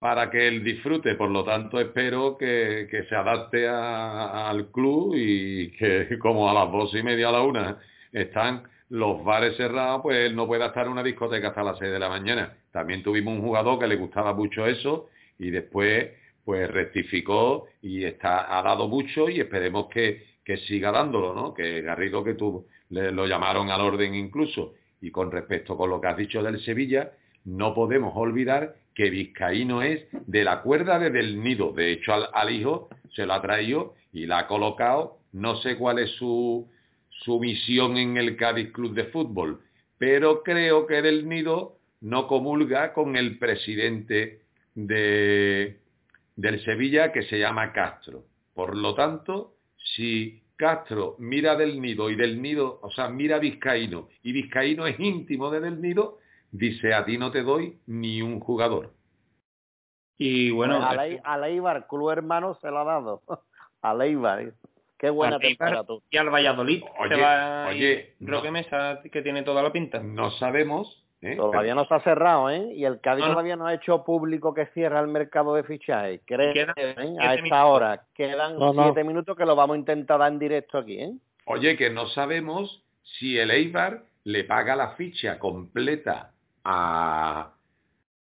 para que él disfrute. Por lo tanto, espero que, se adapte al club y que como a las dos y media a la una están los bares cerrados, pues él no pueda estar en una discoteca hasta las seis de la mañana. También tuvimos un jugador que le gustaba mucho eso y después pues rectificó y está, ha dado mucho y esperemos que, que siga dándolo, ¿no? Que Garrido que tú lo llamaron al orden incluso. Y con respecto con lo que has dicho del Sevilla, no podemos olvidar que Vizcaíno es de la cuerda desde el nido. De hecho, al, al hijo se lo ha traído y la ha colocado. No sé cuál es su, su misión en el Cádiz Club de Fútbol, pero creo que del nido no comulga con el presidente de, del Sevilla que se llama Castro. Por lo tanto, si Castro mira del nido y del nido, o sea, mira a Vizcaíno y Vizcaíno es íntimo de del nido, dice a ti no te doy ni un jugador. Y bueno, Pues a, Lei- a Leibar, club hermano, se lo ha dado. A Leibar. Qué buena temperatura. y al Valladolid. Oye, se va oye, no. Roque Mesa, que tiene toda la pinta. No sabemos. ¿Eh? Todavía no se ha cerrado, ¿eh? Y el Cádiz No, no. todavía no ha hecho público que cierra el mercado de fichajes. Creo, Quedan ¿eh? A esta minutos. hora. Quedan No, no. siete minutos que lo vamos a intentar dar en directo aquí, ¿eh? Oye, que no sabemos si el Eibar le paga la ficha completa a,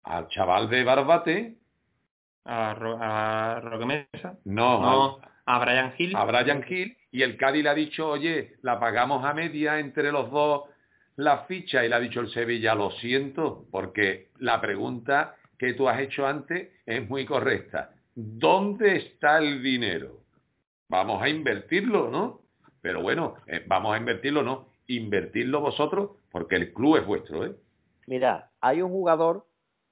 al chaval de Barbate, A, Ro- a Roque Mesa. no, No, a Brian Hill. a Brian Hill, y el Cádiz le ha dicho, oye, la pagamos a media entre los dos la ficha, y le ha dicho el Sevilla, lo siento, porque la pregunta que tú has hecho antes es muy correcta. ¿Dónde está el dinero? Vamos a invertirlo, ¿no? Pero bueno, eh, vamos a invertirlo, ¿no? Invertirlo vosotros, porque el club es vuestro, ¿eh? Mira, hay un jugador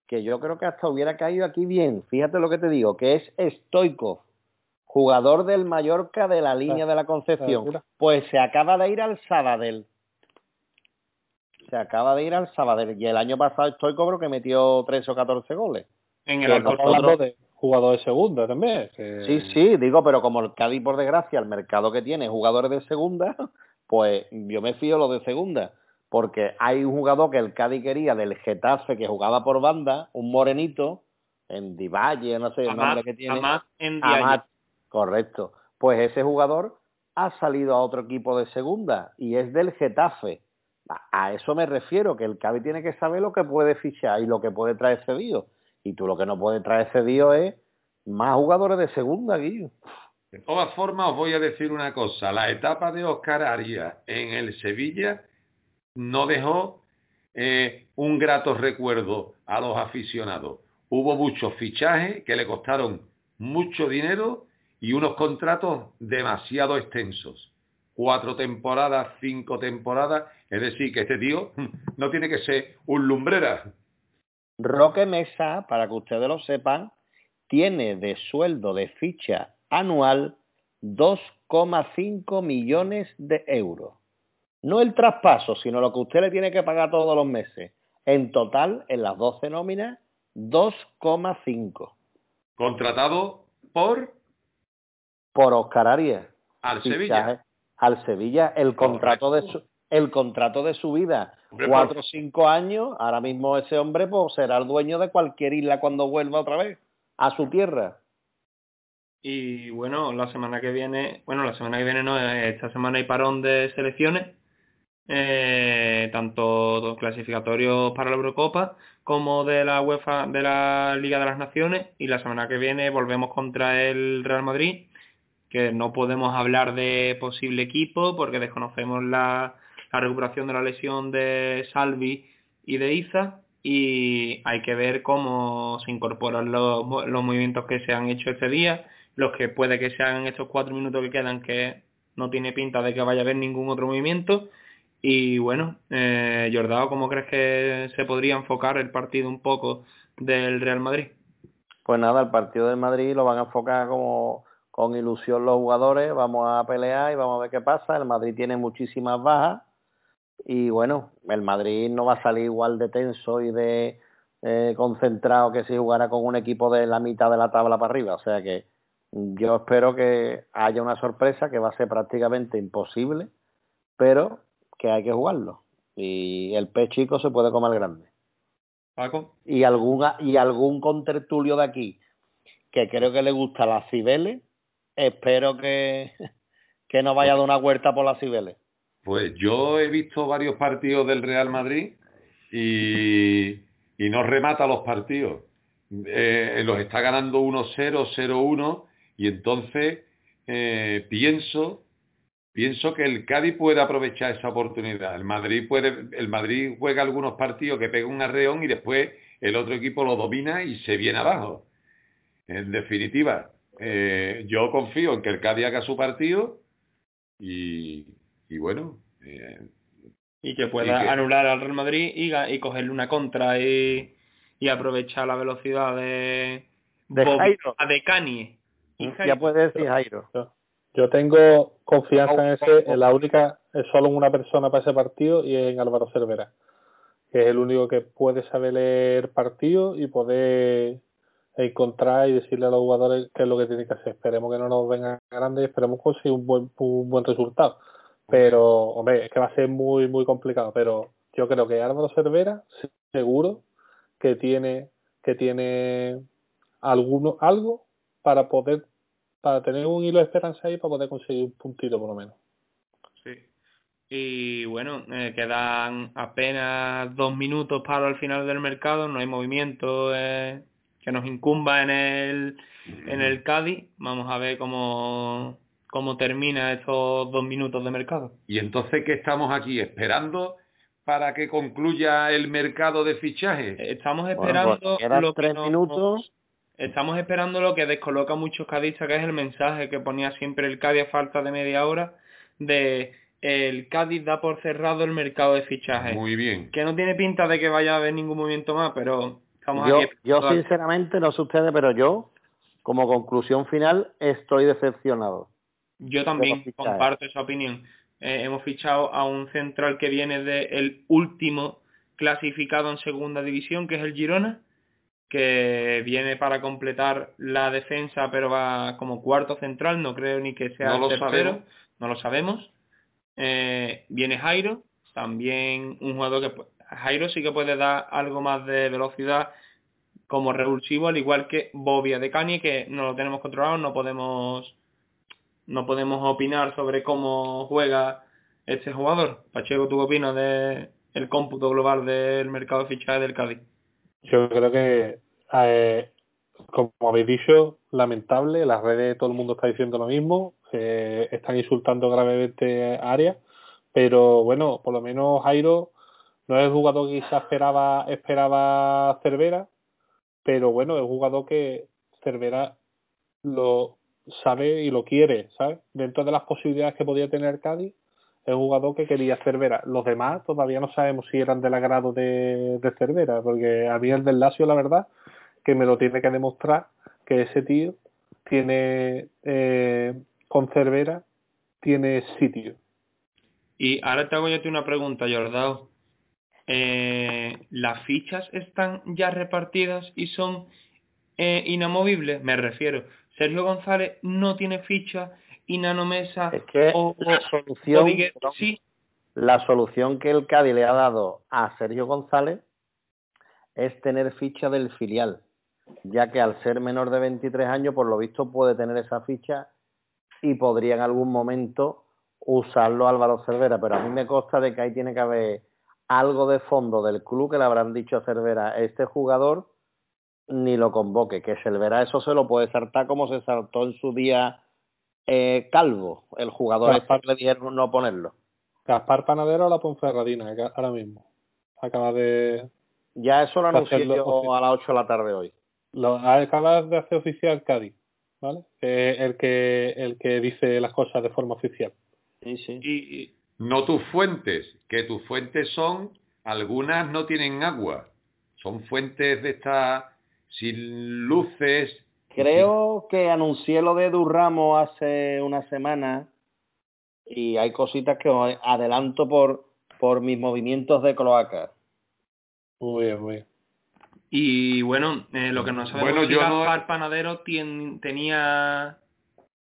que yo creo que hasta hubiera caído aquí bien. Fíjate lo que te digo, que es Stoikov, jugador del Mallorca de la línea de la Concepción. segura. Pues se acaba de ir al Sabadell. Se acaba de ir al Sabadell. Y el año pasado Stoikov creo que metió 13 o 14 goles. en el hablando de jugador de segunda también. que- Sí, sí, digo, pero como el Cádiz, por desgracia, el mercado que tiene jugadores de segunda, pues yo me fío lo de segunda. Porque hay un jugador que el Cádiz quería del Getafe que jugaba por banda, un morenito, en Divalle, no sé el nombre que tiene. Amat en correcto. Pues ese jugador ha salido a otro equipo de segunda y es del Getafe. A- eso me refiero, que el Cádiz tiene que saber lo que puede fichar y lo que puede traer cedido. Y tú lo que no puedes traer cedido es más jugadores de segunda, Guillo. De todas formas, os voy a decir una cosa. La etapa de Oscar Arias en el Sevilla no dejó eh, un grato recuerdo a los aficionados. Hubo muchos fichajes que le costaron mucho dinero y unos contratos demasiado extensos. Cuatro temporadas, cinco temporadas. Es decir, que este tío no tiene que ser un lumbrera. Roque Mesa, para que ustedes lo sepan, tiene de sueldo de ficha anual 2,5 millones de euros. No el traspaso, sino lo que usted le tiene que pagar todos los meses. En total, en las 12 nóminas, 2,5 Contratado por por Oscar Arias. al Fichaje Sevilla. Al Sevilla, el contrato de su, el contrato de su vida, Hombre, cuatro por- o cinco años, ahora mismo ese hombre pues, será el dueño de cualquier isla cuando vuelva otra vez a su tierra. Y bueno, la semana que viene, bueno, la semana que viene no, eh, esta semana hay parón de selecciones, eh, tanto clasificatorios para la Eurocopa como de la UEFA, de la Liga de las Naciones, y la semana que viene volvemos contra el Real Madrid, que no podemos hablar de posible equipo porque desconocemos la, recuperación de la lesión de Salvi y de Iza, y hay que ver cómo se incorporan los, los movimientos que se han hecho este día, los que puede que se hagan estos cuatro minutos que quedan, que no tiene pinta de que vaya a haber ningún otro movimiento. Y bueno, eh, Jordao, ¿cómo crees que se podría enfocar el partido un poco del Real Madrid? Pues nada, el partido del Madrid lo van a enfocar como con ilusión los jugadores, vamos a pelear y vamos a ver qué pasa. El Madrid tiene muchísimas bajas y bueno, el Madrid no va a salir igual de tenso y de eh, concentrado que si jugara con un equipo de la mitad de la tabla para arriba. O sea que yo espero que haya una sorpresa que va a ser prácticamente imposible, pero que hay que jugarlo. Y el pez chico se puede comer grande. Paco. Y, alguna, y algún contertulio de aquí que creo que le gusta la Cibeles, espero que, que no vaya a dar una huerta por la Cibeles. Pues yo he visto varios partidos del Real Madrid y, y no remata los partidos. Eh, los está ganando 1-0, 0-1 y entonces eh, pienso pienso que el Cádiz puede aprovechar esa oportunidad. El Madrid puede, el Madrid juega algunos partidos que pega un arreón y después el otro equipo lo domina y se viene abajo. En definitiva, eh, yo confío en que el Cádiz haga su partido y, y bueno. Eh, y que pueda y que- anular al Real Madrid y, cogerle una contra y, y aprovechar la velocidad de, De Jairo. a de Kanye. Y Ya puede decir Jairo. Yo tengo confianza en ese, en la única, es solo en una persona para ese partido y es en Álvaro Cervera, que es el único que puede saber leer partido y poder encontrar y decirle a los jugadores qué es lo que tienen que hacer. Esperemos que no nos vengan grandes esperemos conseguir un buen, un buen resultado. Pero, hombre, es que va a ser muy, muy complicado. Pero yo creo que Álvaro Cervera, seguro que tiene, que tiene alguno, algo para poder para tener un hilo de esperanza ahí para poder conseguir un puntito por lo menos. Sí. Y bueno, eh, quedan apenas dos minutos para el final del mercado, no hay movimiento eh, que nos incumba en el, en el Cádiz. Vamos a ver cómo, cómo termina estos dos minutos de mercado. y entonces que estamos aquí esperando para que concluya el mercado de fichajes. Estamos Bueno, esperando pues, quedan lo que tres nos- minutos. Estamos esperando lo que descoloca a muchos cadistas, que es el mensaje que ponía siempre el Cádiz a falta de media hora, de el Cádiz da por cerrado el mercado de fichajes. Muy bien. Que no tiene pinta de que vaya a haber ningún movimiento más, pero estamos Yo, aquí. yo esperando. sinceramente, no sé ustedes, pero yo, como conclusión final, estoy decepcionado. Yo también comparto esa opinión. Eh, hemos fichado a un central que viene del último clasificado en segunda división, que es el Girona, que viene para completar la defensa, pero va como cuarto central, no creo ni que sea No el tercero, no lo sabemos. Eh, viene Jairo, también un jugador que Jairo sí que puede dar algo más de velocidad como revulsivo, al igual que Bobia de Cani, que no lo tenemos controlado, no podemos no podemos opinar sobre cómo juega este jugador. Pacheco, ¿tú opinas de el cómputo global del mercado de fichajes del Cádiz? Yo creo que, eh, como habéis dicho, lamentable, en las redes todo el mundo está diciendo lo mismo, eh, están insultando gravemente a Arias, pero bueno, por lo menos Jairo no es el jugador que quizás esperaba, esperaba Cervera, pero bueno, es un jugador que Cervera lo sabe y lo quiere, ¿sabes? Dentro de las posibilidades que podía tener Cádiz, es un jugador que quería Cervera. Los demás todavía no sabemos si eran del agrado de, de Cervera, porque a mí el del Lazio, la verdad, que me lo tiene que demostrar que ese tío tiene, eh, con Cervera, tiene sitio. Y ahora te hago yo una pregunta, Jordao. Eh, ¿Las fichas están ya repartidas y son eh, inamovibles? Me refiero. Sergio González no tiene ficha y Nano Mesa Es que o, la o- solución, o Viguet perdón, sí. la solución que el Cádiz le ha dado a Sergio González es tener ficha del filial, ya que al ser menor de 23 años, por lo visto puede tener esa ficha y podría en algún momento usarlo Álvaro Cervera, pero a mí me consta de que ahí tiene que haber algo de fondo del club que le habrán dicho a Cervera, este jugador ni lo convoque, que Cervera eso se lo puede saltar como se saltó en su día eh, Calvo, el jugador Gaspar. este que le dijeron no ponerlo. Gaspar Panadero a la Ponferradina, ahora mismo. Acaba de, Ya eso lo anuncié yo a las 8 de la tarde hoy. lo acaba de hacer oficial Cádiz, ¿vale? El que, el que dice las cosas de forma oficial. Sí, sí. Y, y- No tus fuentes, que tus fuentes son, algunas no tienen agua. Son fuentes de estas sin luces. Creo que anuncié lo de Durramo hace una semana y hay cositas que os adelanto por, por mis movimientos de cloaca. Muy bien, muy bien. y bueno, eh, lo que no sabemos Bueno, es si yo no- Gaspar Panadero tenía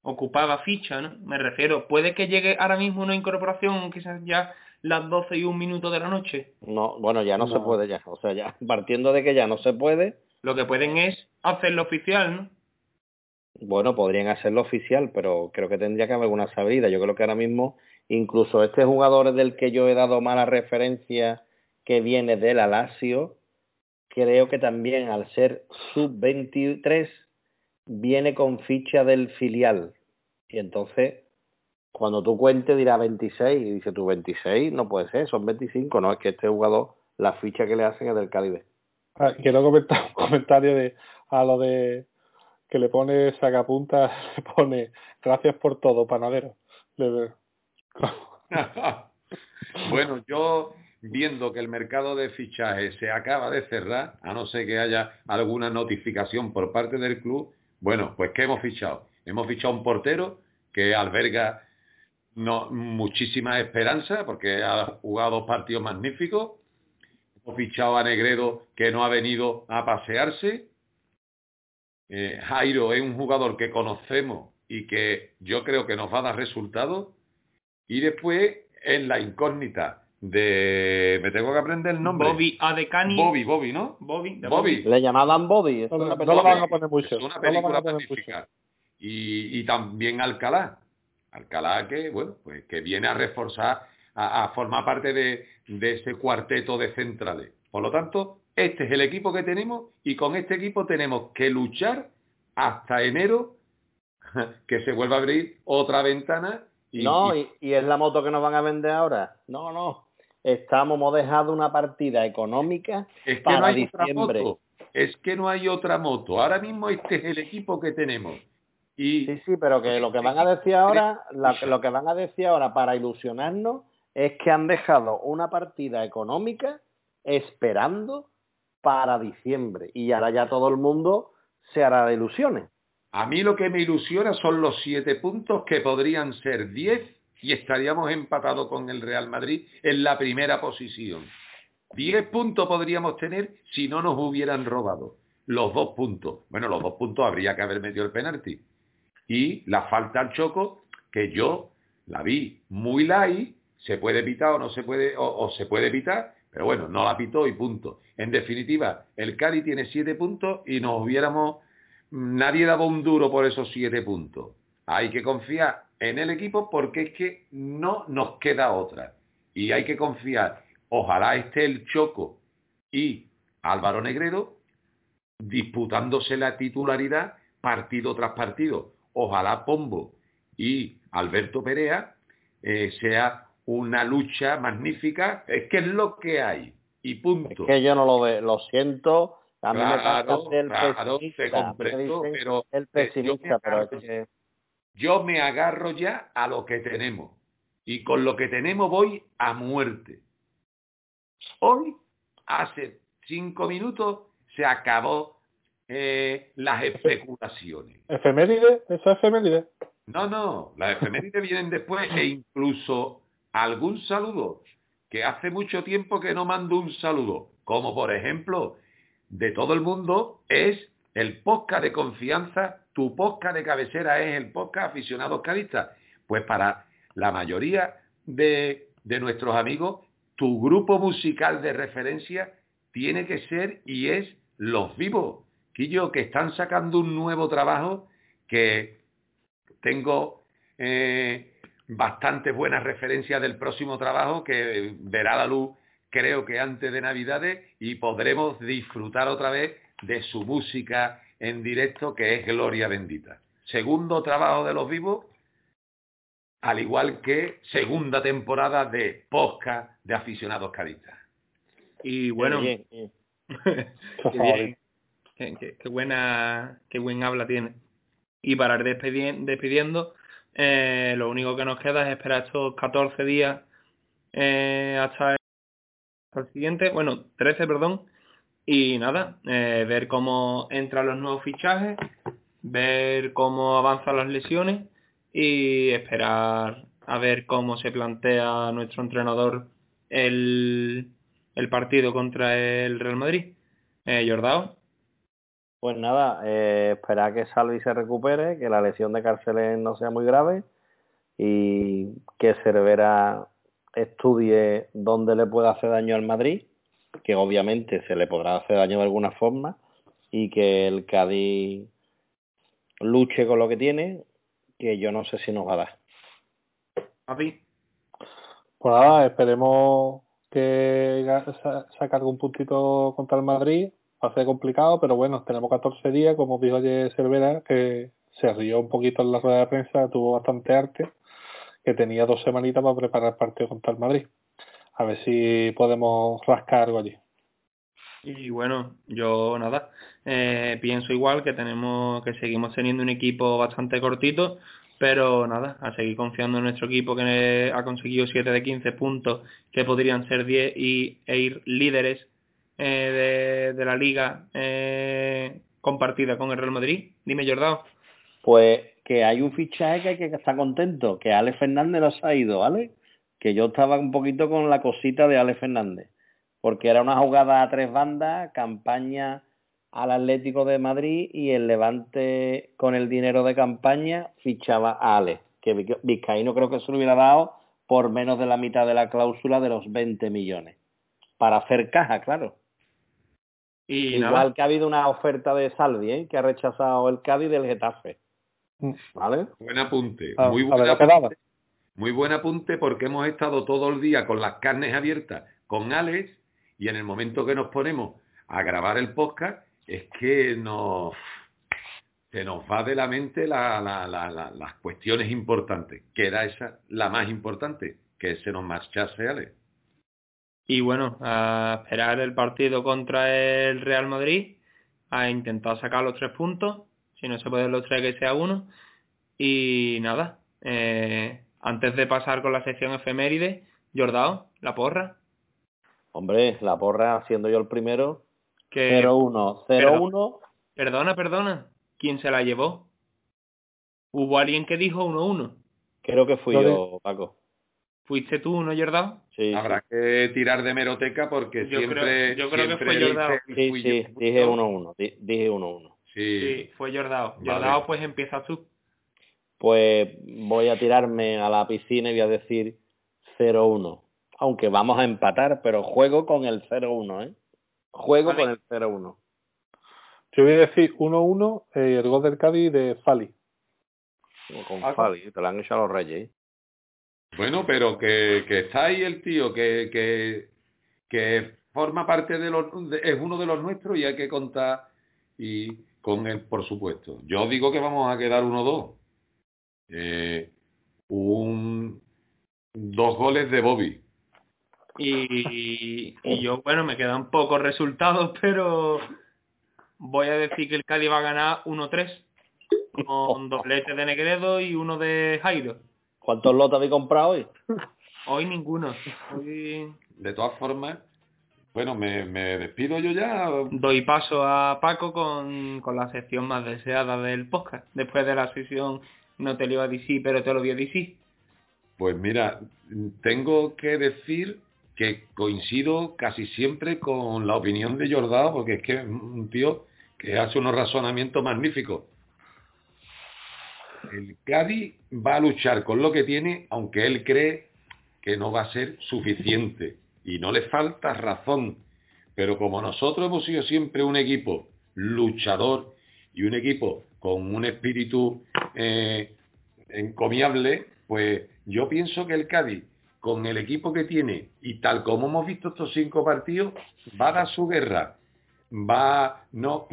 ocupaba ficha, ¿no? Me refiero, puede que llegue ahora mismo una incorporación, quizás ya las 12 y un minuto de la noche? No, bueno, ya no, se puede ya. O sea, ya partiendo de que ya no se puede. Lo que pueden es hacerlo oficial, ¿no? Bueno, podrían hacerlo oficial, pero creo que tendría que haber alguna salida. Yo creo que ahora mismo, incluso este jugador del que yo he dado mala referencia, que viene del Alacio, creo que también al ser sub-23 viene con ficha del filial. Y entonces, cuando tú cuentes, dirá 26. Y dice, tú 26 no puede ser, son 25. No, es que este jugador, la ficha que le hacen es del Caribe. Ah, quiero comentar un comentario de a lo de que le pone sacapunta, le pone gracias por todo, panadero. bueno, yo viendo que el mercado de fichajes se acaba de cerrar, a no ser que haya alguna notificación por parte del club, bueno, pues ¿qué hemos fichado? Hemos fichado un portero que alberga no, muchísima esperanza porque ha jugado dos partidos magníficos. Hemos fichado a Negredo que no ha venido a pasearse. Eh, Jairo es un jugador que conocemos y que yo creo que nos va a dar resultados. Y después en la incógnita de... Me tengo que aprender el nombre. Bobby Adecani. Bobby, Bobby, ¿no? Bobby. Bobby. Le llamaban Bobby. Es una película magnífica. Y, y, también Alcalá. Alcalá que, bueno, pues que viene a reforzar, a, formar parte de, de ese cuarteto de centrales. Por lo tanto, este es el equipo que tenemos y con este equipo tenemos que luchar hasta enero que se vuelva a abrir otra ventana. Y, no, y, y, es la moto que nos van a vender ahora. No, no estamos, hemos dejado una partida económica es que para no hay diciembre. Otra moto. Es que no hay otra moto. Ahora mismo este es el equipo que tenemos. Y... Sí, sí, pero que lo que van a decir ahora, lo que van a decir ahora para ilusionarnos es que han dejado una partida económica esperando para diciembre y ahora ya todo el mundo se hará de ilusiones. A mí lo que me ilusiona son los siete puntos que podrían ser diez y estaríamos empatados con el Real Madrid en la primera posición. Diez puntos podríamos tener si no nos hubieran robado. Los dos puntos. Bueno, los dos puntos habría que haber metido el penalti. Y la falta al choco, que yo la vi muy light, se puede evitar o no se puede, o, se puede evitar, pero bueno, no la pitó y punto. En definitiva, el Cádiz tiene siete puntos y nos hubiéramos, nadie daba un duro por esos siete puntos. Hay que confiar en el equipo porque es que no nos queda otra. Y hay que confiar. Ojalá esté el Choco y Álvaro Negredo disputándose la titularidad partido tras partido. Ojalá Pombo y Alberto Perea eh, sea una lucha magnífica. Es que es lo que hay. Y punto. Es que yo no lo veo, lo siento. A mí claro, me claro, pero el pesimista, pero es que yo me agarro ya a lo que tenemos. Y con lo que tenemos voy a muerte. Hoy, hace cinco minutos, se acabó eh, las especulaciones. ¿Efeméride? ¿Eso es efeméride? No, no, las efemérides vienen después e incluso algún saludo, que hace mucho tiempo que no mando un saludo, como por ejemplo, de todo el mundo, es el podcast de confianza tu podcast de cabecera es el podcast Aficionados Cadistas. Pues para la mayoría de, de nuestros amigos, tu grupo musical de referencia tiene que ser y es Los Vivos. Quillo, que están sacando un nuevo trabajo que tengo eh, bastantes buenas referencias del próximo trabajo que verá la luz creo que antes de Navidades y podremos disfrutar otra vez de su música en directo que es Gloria Bendita. Segundo trabajo de los vivos, al igual que segunda temporada de Posca de aficionados cadistas. Y bueno, qué, buena, qué buen habla tiene. Y para ir despidiendo, eh, lo único que nos queda es esperar estos 14 días eh, hasta el siguiente, bueno, 13, perdón, y nada, eh, ver cómo entran los nuevos fichajes, ver cómo avanzan las lesiones y esperar a ver cómo se plantea nuestro entrenador el, el partido contra el Real Madrid. Eh, Jordao. Pues nada, eh, esperar que Salvi se recupere, que la lesión de Carceles no sea muy grave y que Cervera estudie dónde le puede hacer daño al Madrid, que obviamente se le podrá hacer daño de alguna forma, y que el Cádiz luche con lo que tiene, que yo no sé si nos va a dar. Papi. Pues nada, esperemos que saque algún puntito contra el Madrid. Va a ser complicado, pero bueno, tenemos 14 días, como dijo ayer Cervera, que se rió un poquito en la rueda de prensa, tuvo bastante arte, que tenía dos semanitas para preparar el partido contra el Madrid. A ver si podemos rascar algo allí. Y bueno, yo nada, eh, pienso igual que tenemos que seguimos teniendo un equipo bastante cortito, pero nada, a seguir confiando en nuestro equipo que ha conseguido 7 de 15 puntos, que podrían ser 10 y, e ir líderes eh, de, la liga eh, compartida con el Real Madrid. Dime, Jordao. Pues que hay un fichaje que hay que estar contento, que Ale Fernández nos ha ido, ¿vale? Que yo estaba un poquito con la cosita de Ale Fernández, porque era una jugada a tres bandas, campaña al Atlético de Madrid y el Levante con el dinero de campaña fichaba a Ale, que Vizcaíno creo que se lo hubiera dado por menos de la mitad de la cláusula de los 20 millones. Para hacer caja, claro. Y Igual que ha habido una oferta de Salvi, ¿eh? que ha rechazado el Cádiz del Getafe. Mm. ¿Vale? Buen apunte. Ah, muy buen apunte. Muy buen apunte porque hemos estado todo el día con las carnes abiertas con Alex y en el momento que nos ponemos a grabar el podcast es que nos, se nos va de la mente las cuestiones importantes, que era esa la más importante, que se nos marchase Ale. Y bueno, a esperar el partido contra el Real Madrid, a intentar sacar los tres puntos, si no se puede los tres que sea uno. Y nada, eh, antes de pasar con la sección efeméride, Jordao, la porra. Hombre, la porra, siendo yo el primero, 0-1, 0-1. Perdona, perdona. ¿Quién se la llevó? ¿Hubo alguien que dijo 1-1? Creo que fui yo, Paco. ¿Fuiste tú, no, Jordao? Sí. Habrá que tirar de meroteca porque siempre... yo creo que fue Jordao. Sí, sí, dije 1-1. Dije 1-1. Sí. sí, fue Jordao. Jordao, pues empieza tú. Pues voy a tirarme a la piscina y voy a decir 0-1. Aunque vamos a empatar, pero juego con el 0-1, ¿eh? Juego con el 0-1. Yo voy a decir 1-1 eh, el gol del Cádiz de Fali. Con Fali, te lo han hecho a los Reyes. Bueno, pero que, que está ahí el tío, que, que, que forma parte de los... es uno de los nuestros y hay que contar y con él, por supuesto. Yo digo que vamos a quedar 1-2. Eh, un, dos goles de Bobby. Y, yo, bueno, me quedan pocos resultados, pero voy a decir que el Cádiz va a ganar 1-3 con doblete de Negredo y uno de Jairo. ¿Cuántos lotes habéis comprado hoy? Hoy ninguno. De todas formas, bueno, me, despido yo ya. Doy paso a Paco con, con, la sección más deseada del podcast. Después de la sesión no te lo iba a decir, pero te lo voy a decir. Pues mira, tengo que decir que coincido casi siempre con la opinión de Jordao, porque es que es un tío que hace unos razonamientos magníficos. El Cádiz va a luchar con lo que tiene, aunque él cree que no va a ser suficiente. Y no le falta razón. Pero como nosotros hemos sido siempre un equipo luchador y un equipo con un espíritu eh, encomiable, pues yo pienso que el Cádiz con el equipo que tiene y tal como hemos visto estos cinco partidos, va a dar su guerra. Va, no,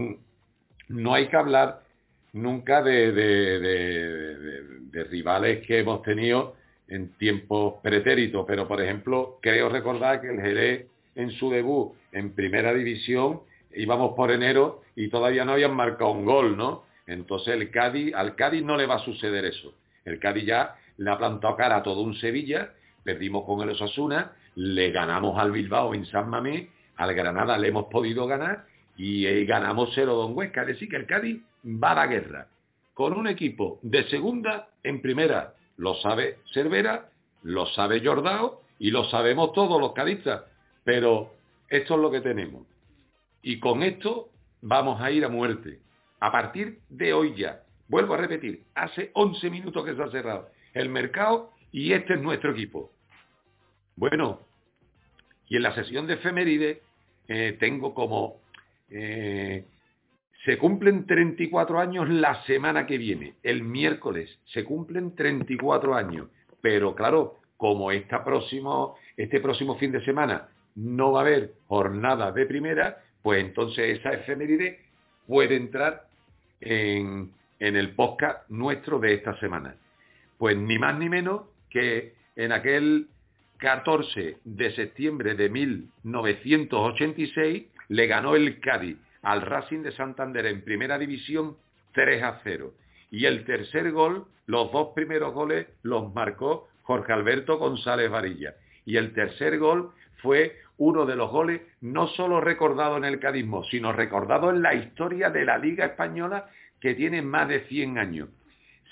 no hay que hablar nunca de, de, rivales que hemos tenido en tiempos pretéritos, pero por ejemplo, creo recordar que el Jerez en su debut en primera división íbamos por enero y todavía no habían marcado un gol, ¿no? Entonces el Cádiz, al Cádiz no le va a suceder eso. El Cádiz ya le ha plantado cara a todo un Sevilla, perdimos con el Osasuna, le ganamos al Bilbao en San Mamés, al Granada le hemos podido ganar y eh, ganamos 0 Don Huesca. Es decir, que el Cádiz va a la guerra con un equipo de segunda en primera. Lo sabe Cervera, lo sabe Jordao y lo sabemos todos los cadistas. Pero esto es lo que tenemos. Y con esto vamos a ir a muerte. A partir de hoy ya, vuelvo a repetir, hace 11 minutos que se ha cerrado el mercado y este es nuestro equipo. Bueno, y en la sesión de efeméride eh, tengo como... Eh, se cumplen 34 años la semana que viene, el miércoles, se cumplen 34 años. Pero claro, como este próximo fin de semana no va a haber jornada de primera, pues entonces esa efeméride puede entrar en, en el podcast nuestro de esta semana. Pues ni más ni menos que en aquel 14 de septiembre de 1986 le ganó el Cádiz al Racing de Santander en primera división 3 a 0. Y el tercer gol, los dos primeros goles los marcó Jorge Alberto González Varilla. Y el tercer gol fue uno de los goles no solo recordado en el cadismo, sino recordado en la historia de la Liga Española que tiene más de 100 años.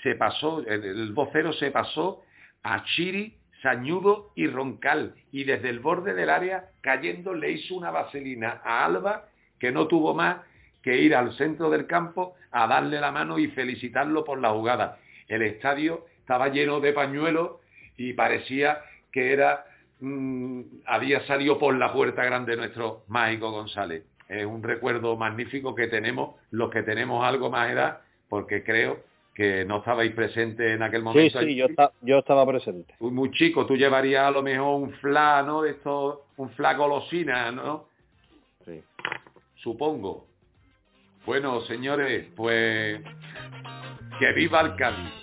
Se pasó, el vocero se pasó a Chiri, Sañudo y Roncal y desde el borde del área cayendo le hizo una vaselina a Alba que no tuvo más que ir al centro del campo a darle la mano y felicitarlo por la jugada. El estadio estaba lleno de pañuelos y parecía que era mm, había salido por la puerta grande nuestro Mágico González. Es un recuerdo magnífico que tenemos los que tenemos algo más edad, porque creo que no estabais presentes en aquel momento. Sí, sí, yo, yo estaba presente. Muy, chico, tú llevarías a lo mejor un fla, ¿no? De esto, un fla golosina, ¿no? Sí supongo. Bueno, señores, pues que viva el Cádiz.